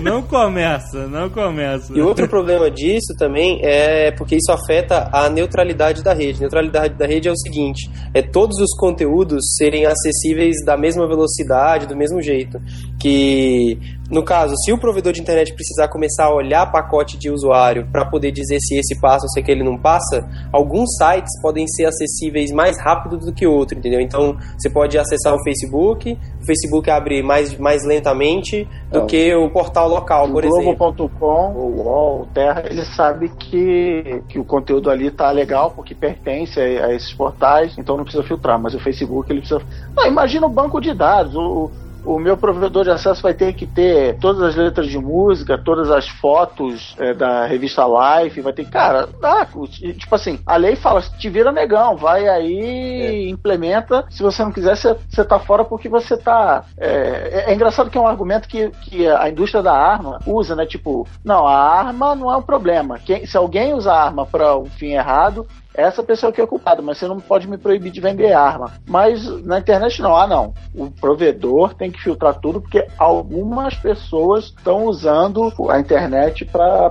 Não começa, não começa. E outro problema disso também é porque isso afeta a neutralidade da rede. Neutralidade da rede é o seguinte: é todos os conteúdos serem acessíveis da mesma velocidade, do mesmo jeito. Que, no caso, se o provedor de internet precisar começar a olhar pacote de usuário para poder dizer se esse passa ou se aquele não passa, alguns sites podem ser acessíveis mais rápido do que outro, entendeu? Então, você pode acessar o Facebook, o Facebook abre mais, mais lentamente do Não. que o portal local, por o exemplo. Globo.com, o UOL, o Terra, ele sabe que, que o conteúdo ali tá legal porque pertence a, a esses portais, então não precisa filtrar. Mas o Facebook ele precisa. Não, imagina o banco de dados. O, o meu provedor de acesso vai ter que ter todas as letras de música, todas as fotos é, da revista Life, vai ter. Cara, dá, tipo assim, a lei fala, te vira negão, vai aí, implementa. Se você não quiser, você, você tá fora porque você tá. É, é- é engraçado que é um argumento que, que a indústria da arma usa, né? Tipo, não, a arma não é um problema. Quem, se alguém usa a arma para um fim errado, essa pessoa que é culpada, mas você não pode me proibir de vender arma. Mas na internet não, ah não. O provedor tem que filtrar tudo porque algumas pessoas estão usando a internet para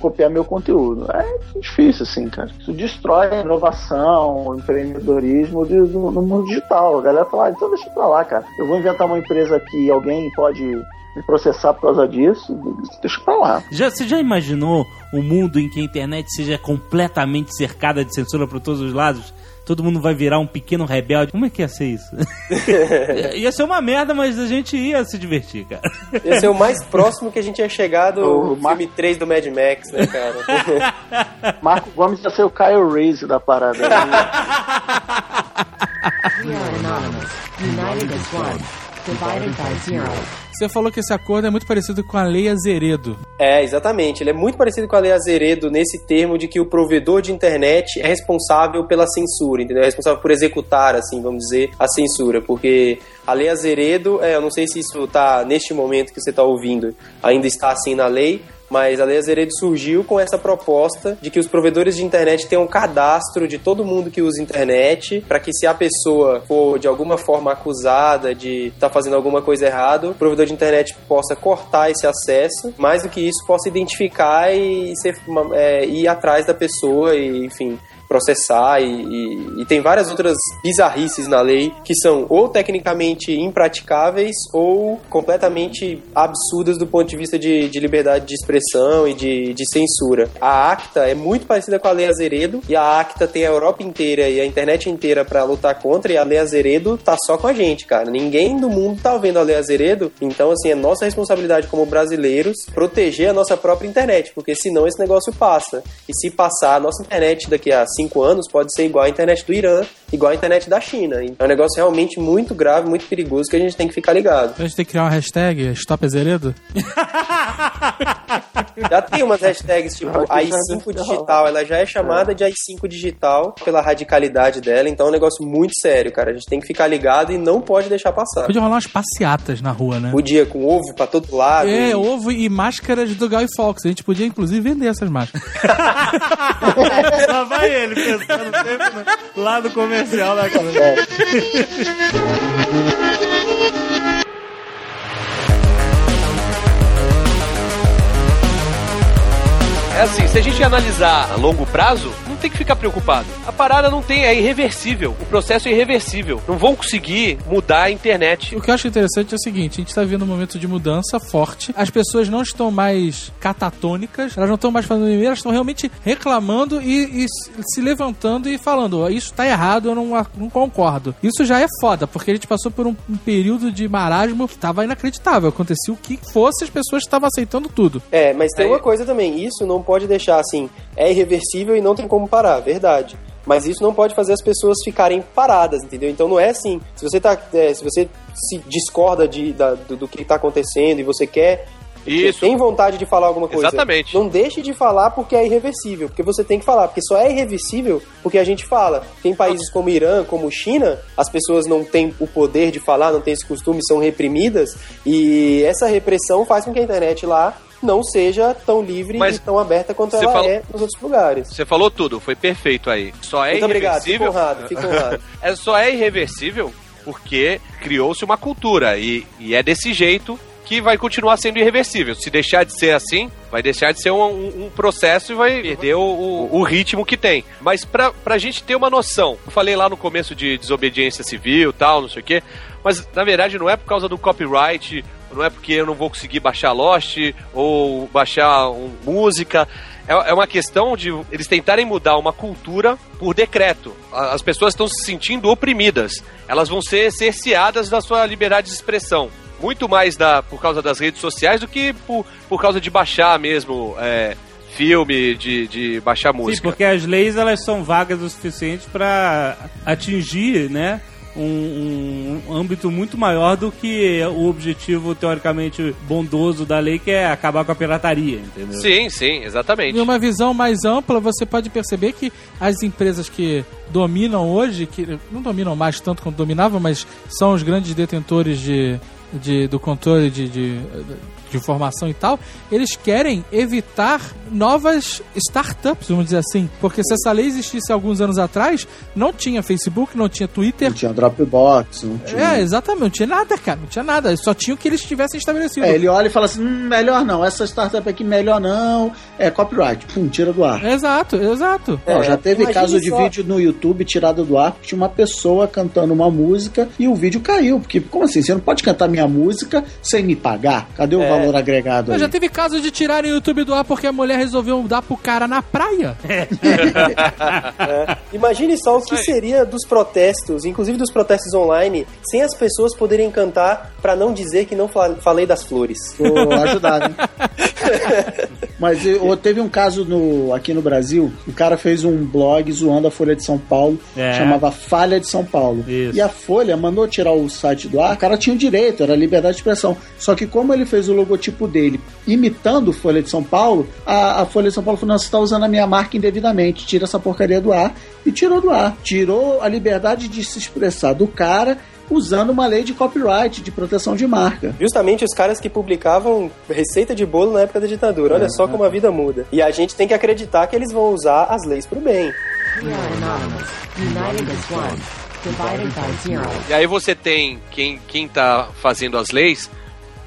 copiar meu conteúdo. É difícil, assim, cara. Isso destrói a inovação, o empreendedorismo de- do- no mundo digital. A galera fala, ah, então deixa pra lá, cara. Eu vou inventar uma empresa que alguém pode me processar por causa disso, deixa pra lá. Já, você já imaginou um mundo em que a internet seja completamente cercada de censura por todos os lados? Todo mundo vai virar um pequeno rebelde. Como é que ia ser isso? ia ser uma merda, mas a gente ia se divertir, cara. Esse é o mais próximo que a gente ia chegar do O Mar- filme 3 do Mad Max, né, cara? Marco Gomes ia ser o Kyle Reese da parada. We are anonymous, united as one, divided by zero. Você falou que esse acordo é muito parecido com a Lei Azeredo. é, exatamente. Ele é muito parecido com a Lei Azeredo nesse termo de que o provedor de internet é responsável pela censura, entendeu? É responsável por executar, assim, vamos dizer, a censura. Porque a Lei Azeredo, é, eu não sei se isso tá, neste momento que você está ouvindo, ainda está assim na lei, mas a Lei Azeredo surgiu com essa proposta de que os provedores de internet tenham um cadastro de todo mundo que usa internet, para que se a pessoa for de alguma forma acusada de estar fazendo alguma coisa errada, o provedor de internet possa cortar esse acesso, mais do que isso, possa identificar e ser, é, ir atrás da pessoa e, enfim, processar e, e- e tem várias outras bizarrices na lei que são ou tecnicamente impraticáveis ou completamente absurdas do ponto de vista de, de liberdade de expressão e de, de censura. A ACTA é muito parecida com a Lei Azeredo e a ACTA tem a Europa inteira e a internet inteira pra lutar contra e a Lei Azeredo tá só com a gente, cara. Ninguém do mundo tá vendo a Lei Azeredo, então assim, é nossa responsabilidade como brasileiros proteger a nossa própria internet, porque senão esse negócio passa. E se passar, a nossa internet daqui a cinco anos pode ser igual a internet do Irã, igual a internet da China. É um negócio realmente muito grave, muito perigoso que a gente tem que ficar ligado. A gente tem que criar uma hashtag, Stop Azeredo? Já tem umas hashtags tipo Ah, que já AI5 deve ter digital, ela já é chamada de AI5 digital pela radicalidade dela, então é um negócio muito sério, cara. A gente tem que ficar ligado e não pode deixar passar. Podia rolar umas passeatas na rua, né? Podia com ovo pra todo lado. É, e- ovo e máscaras do Guy Fawkes. A gente podia, inclusive, vender essas máscaras. Lá vai ele pensando sempre no lado comercial da coisa. É assim, se a gente analisar a longo prazo, tem que ficar preocupado. A parada não tem, é irreversível. O processo é irreversível. Não vão conseguir mudar a internet. O que eu acho interessante é o seguinte: a gente está vivendo um momento de mudança forte. As pessoas não estão mais catatônicas, elas não estão mais fazendo mimimi, elas estão realmente reclamando e, e se- levantando e falando: "Ó, Isso tá errado, eu não, não concordo. Isso já é foda, porque a gente passou por um, um período de marasmo que tava inacreditável. Acontecia o que fosse, as pessoas estavam aceitando tudo. É, mas tem Aí- uma coisa também, isso não pode deixar assim, é irreversível e não tem como parar, verdade. Mas isso não pode fazer as pessoas ficarem paradas, entendeu? Então não é assim. Se você tá, é, se você se discorda de, da- do, do que está acontecendo e você quer Isso. Tem vontade de falar alguma coisa. Exatamente. Não deixe de falar porque é irreversível, porque você tem que falar, porque só é irreversível porque a gente fala. Tem países como Irã, como China, as pessoas não têm o poder de falar, não têm esse costume, são reprimidas, e essa repressão faz com que a internet lá não seja tão livre Mas e tão aberta quanto ela falou- é nos outros lugares. Você falou tudo, foi perfeito aí. Só é Muito obrigado, fico irreversível. honrado, fico honrado. é, só é irreversível porque criou-se uma cultura e, e é desse jeito que vai continuar sendo irreversível. Se deixar de ser assim, vai deixar de ser um, um- um processo e vai perder o, o- o ritmo que tem. Mas pra, pra gente ter uma noção, eu falei lá no começo de desobediência civil tal, não sei o quê, mas na verdade não é por causa do copyright, não é porque eu não vou conseguir baixar Lost ou baixar um- música. É, é uma questão de eles tentarem mudar uma cultura por decreto. As pessoas estão se sentindo oprimidas. Elas vão ser cerceadas da sua liberdade de expressão. Muito mais da, por causa das redes sociais do que por, por causa de baixar mesmo é, filme, de, de baixar Sim, música. porque as leis elas são vagas o suficiente para atingir, né? Um, um âmbito muito maior do que o objetivo teoricamente bondoso da lei, que é acabar com a pirataria, entendeu? Sim, sim, exatamente. Em uma visão mais ampla, você pode perceber que as empresas que dominam hoje, que não dominam mais tanto quanto dominavam, mas são os grandes detentores de, de- do controle de, de, de informação e tal, eles querem evitar novas startups, vamos dizer assim. Porque se essa lei existisse alguns anos atrás, não tinha Facebook, não tinha Twitter. Não tinha Dropbox, não tinha. É, exatamente, não tinha nada, cara, não tinha nada. Só tinha o que eles tivessem estabelecido. É, ele olha e fala assim: hum, melhor não, essa startup aqui melhor não, é copyright, pum, tira do ar. Exato, exato. É, já teve imagine caso de só- vídeo no YouTube tirado do ar, porque tinha uma pessoa cantando uma música e o vídeo caiu. Porque, como assim? Você não pode cantar minha música sem me pagar? Cadê o É. valor agregado Mas aí? já teve caso de tirarem o YouTube do ar porque a mulher resolveu dar pro cara na praia. É. Imagine só o que seria dos protestos, inclusive dos protestos online, sem as pessoas poderem cantar pra não dizer que não fa- falei das flores. Vou ajudar, né? Mas eu, teve um caso no, aqui no Brasil, o cara fez um blog zoando a Folha de São Paulo, É. chamava Falha de São Paulo. Isso. E a Folha mandou tirar o site do ar, o cara tinha o direito, era liberdade de expressão. Só que como ele fez o logotipo dele imitando Folha de São Paulo, a, a Folha de São Paulo falou, não, você está usando a minha marca indevidamente, tira essa porcaria do ar. E tirou do ar. Tirou a liberdade de se expressar do cara usando uma lei de copyright, de proteção de marca. Justamente os caras que publicavam receita de bolo na época da ditadura. Olha só como a vida muda. E a gente tem que acreditar que eles vão usar as leis pro bem. We are anonymous, united as one, divided by zero. E aí você tem quem, quem tá fazendo as leis,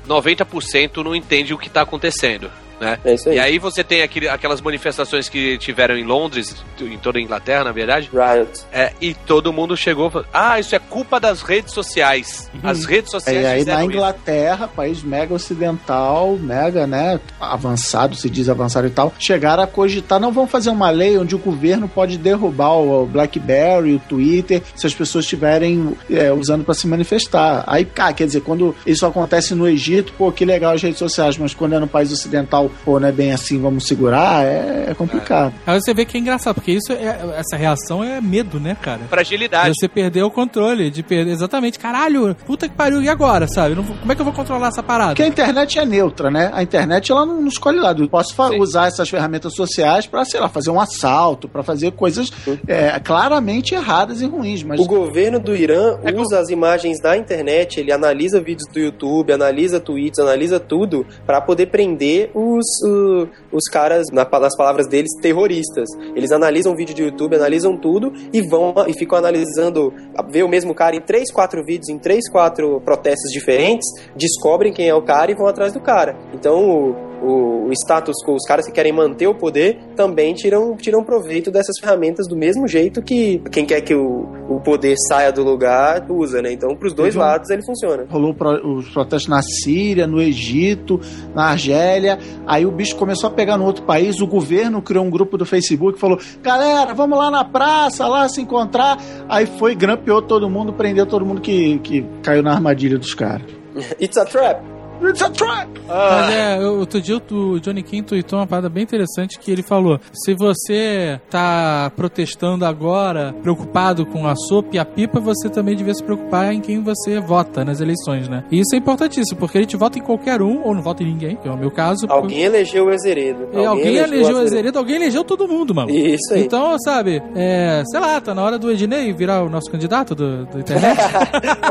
90% não entende o que tá acontecendo. Né? É isso aí. E aí você tem aquele, aquelas manifestações que tiveram em Londres, em toda a Inglaterra, na verdade, Riot. é, e todo mundo chegou e falou, ah, isso é culpa das redes sociais. As redes sociais É, aí na isso." Inglaterra, país mega ocidental, mega, né, avançado, se diz avançado e tal, chegaram a cogitar, não vamos fazer uma lei onde o governo pode derrubar o BlackBerry, o Twitter, se as pessoas estiverem é, usando para se manifestar. Aí, cara, quer dizer, quando isso acontece no Egito, pô, que legal as redes sociais, mas quando é no país ocidental, pô, não é bem assim, vamos segurar, é, é complicado. Aí você vê que é engraçado, porque isso é, essa reação é medo, né, cara? Fragilidade. De você perder o controle, de perder. Exatamente, caralho, puta que pariu, e agora, sabe? Não como é que eu vou controlar essa parada? Porque a internet é neutra, né? A internet ela não, não escolhe lado. Eu posso Sim. usar essas ferramentas sociais para, sei lá, fazer um assalto, para fazer coisas é, claramente erradas e ruins. Mas O governo do Irã usa as imagens da internet, ele analisa vídeos do YouTube, analisa tweets, analisa tudo pra poder prender os, o- os caras, na- nas palavras deles, terroristas. Eles analisam vídeo do YouTube, analisam tudo e vão e ficam analisando, vê o mesmo cara em três, quatro vídeos, em três, quatro protestos diferentes, descobrem quem é o cara e vão atrás do cara. Então o, status quo, os caras que querem manter o poder, também tiram, tiram proveito dessas ferramentas do mesmo jeito que quem quer que o, o poder saia do lugar usa, né? Então, pros dois lados ele funciona. rolou pro- os protestos na Síria, no Egito, na Argélia. Aí o bicho começou a pegar no outro país. O governo criou um grupo do Facebook e falou: galera, vamos lá na praça, lá se encontrar. Aí foi, grampeou todo mundo, prendeu todo mundo que, que caiu na armadilha dos caras. It's a trap. It's a trap! Mas é, eu- outro dia o Johnny King tweetou uma parada bem interessante que ele falou: se você tá protestando agora, preocupado com a sopa e a pipa, você também devia se preocupar em quem você vota nas eleições, né? E isso é importantíssimo, porque a gente vota em qualquer um, ou não vota em ninguém, que é o meu caso. Alguém elegeu o Ezeredo. E alguém elegeu o. Azeredo, alguém elegeu todo mundo, mano. Isso aí. Então, sabe, é, sei lá, tá na hora do Ednei virar o nosso candidato do, do internet.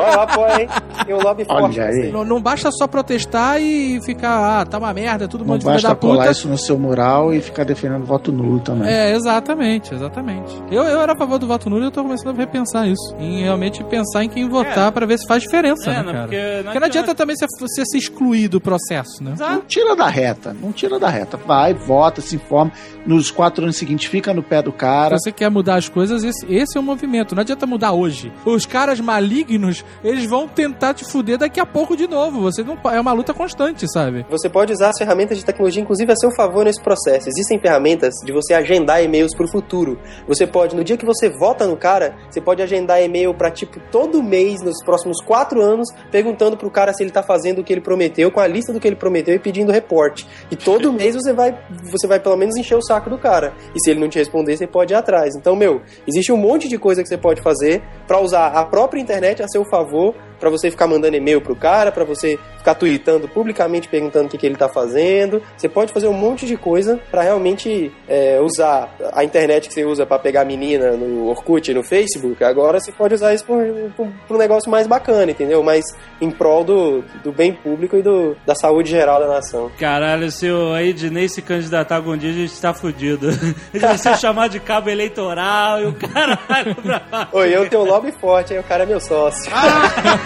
Ó, eu apoio, hein? Tem um lobby Olha forte. aí. não, não basta só protestar e ficar, ah, tá uma merda, todo Não mundo basta da colar puta. isso no seu mural e ficar defendendo voto nulo também. É, exatamente, exatamente. Eu, eu era a favor do voto nulo e eu tô começando a repensar isso. Em realmente pensar em quem votar pra ver se faz diferença, É, né, não, cara? porque não Porque não adianta também você, você se excluir do processo, né? Não tira da reta, não tira da reta. Vai, vota, se informa. Nos quatro anos seguintes, fica no pé do cara. Se você quer mudar as coisas, esse, esse é o movimento. Não adianta mudar hoje. Os caras malignos, eles vão tentar te fuder daqui a pouco de novo. Você não é uma luta constante, sabe? Você pode usar as ferramentas de tecnologia, inclusive, a seu favor nesse processo. Existem ferramentas de você agendar e-mails pro futuro. Você pode, no dia que você vota no cara, você pode agendar e-mail pra, tipo, todo mês, nos próximos quatro anos, perguntando pro cara se ele tá fazendo o que ele prometeu, com a lista do que ele prometeu e pedindo reporte. E todo mês você vai, você vai pelo menos encher o saco do cara. E se ele não te responder, você pode ir atrás. Então, meu, existe um monte de coisa que você pode fazer pra usar a própria internet a seu favor, pra você ficar mandando e-mail pro cara, pra você ficar tweetando publicamente perguntando o que, que ele tá fazendo. Você pode fazer um monte de coisa pra realmente é, usar a internet que você usa pra pegar menina no Orkut e no Facebook. Agora você pode usar isso pra um- negócio mais bacana, entendeu? Mais em prol do, do bem público e do, da saúde geral da nação. Caralho, se o Ednei se candidatar algum dia, a gente tá fudido. Ele vai ser chamado de cabo eleitoral e o caralho pra... Oi, eu tenho um lobby forte, hein? O cara é meu sócio.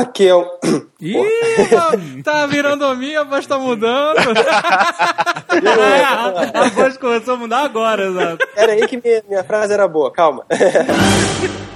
Aqui é um. Ih, tá, tá virando a minha, a voz tá mudando. a voz começou a mudar agora, exato. Era aí que minha, minha frase era boa, calma.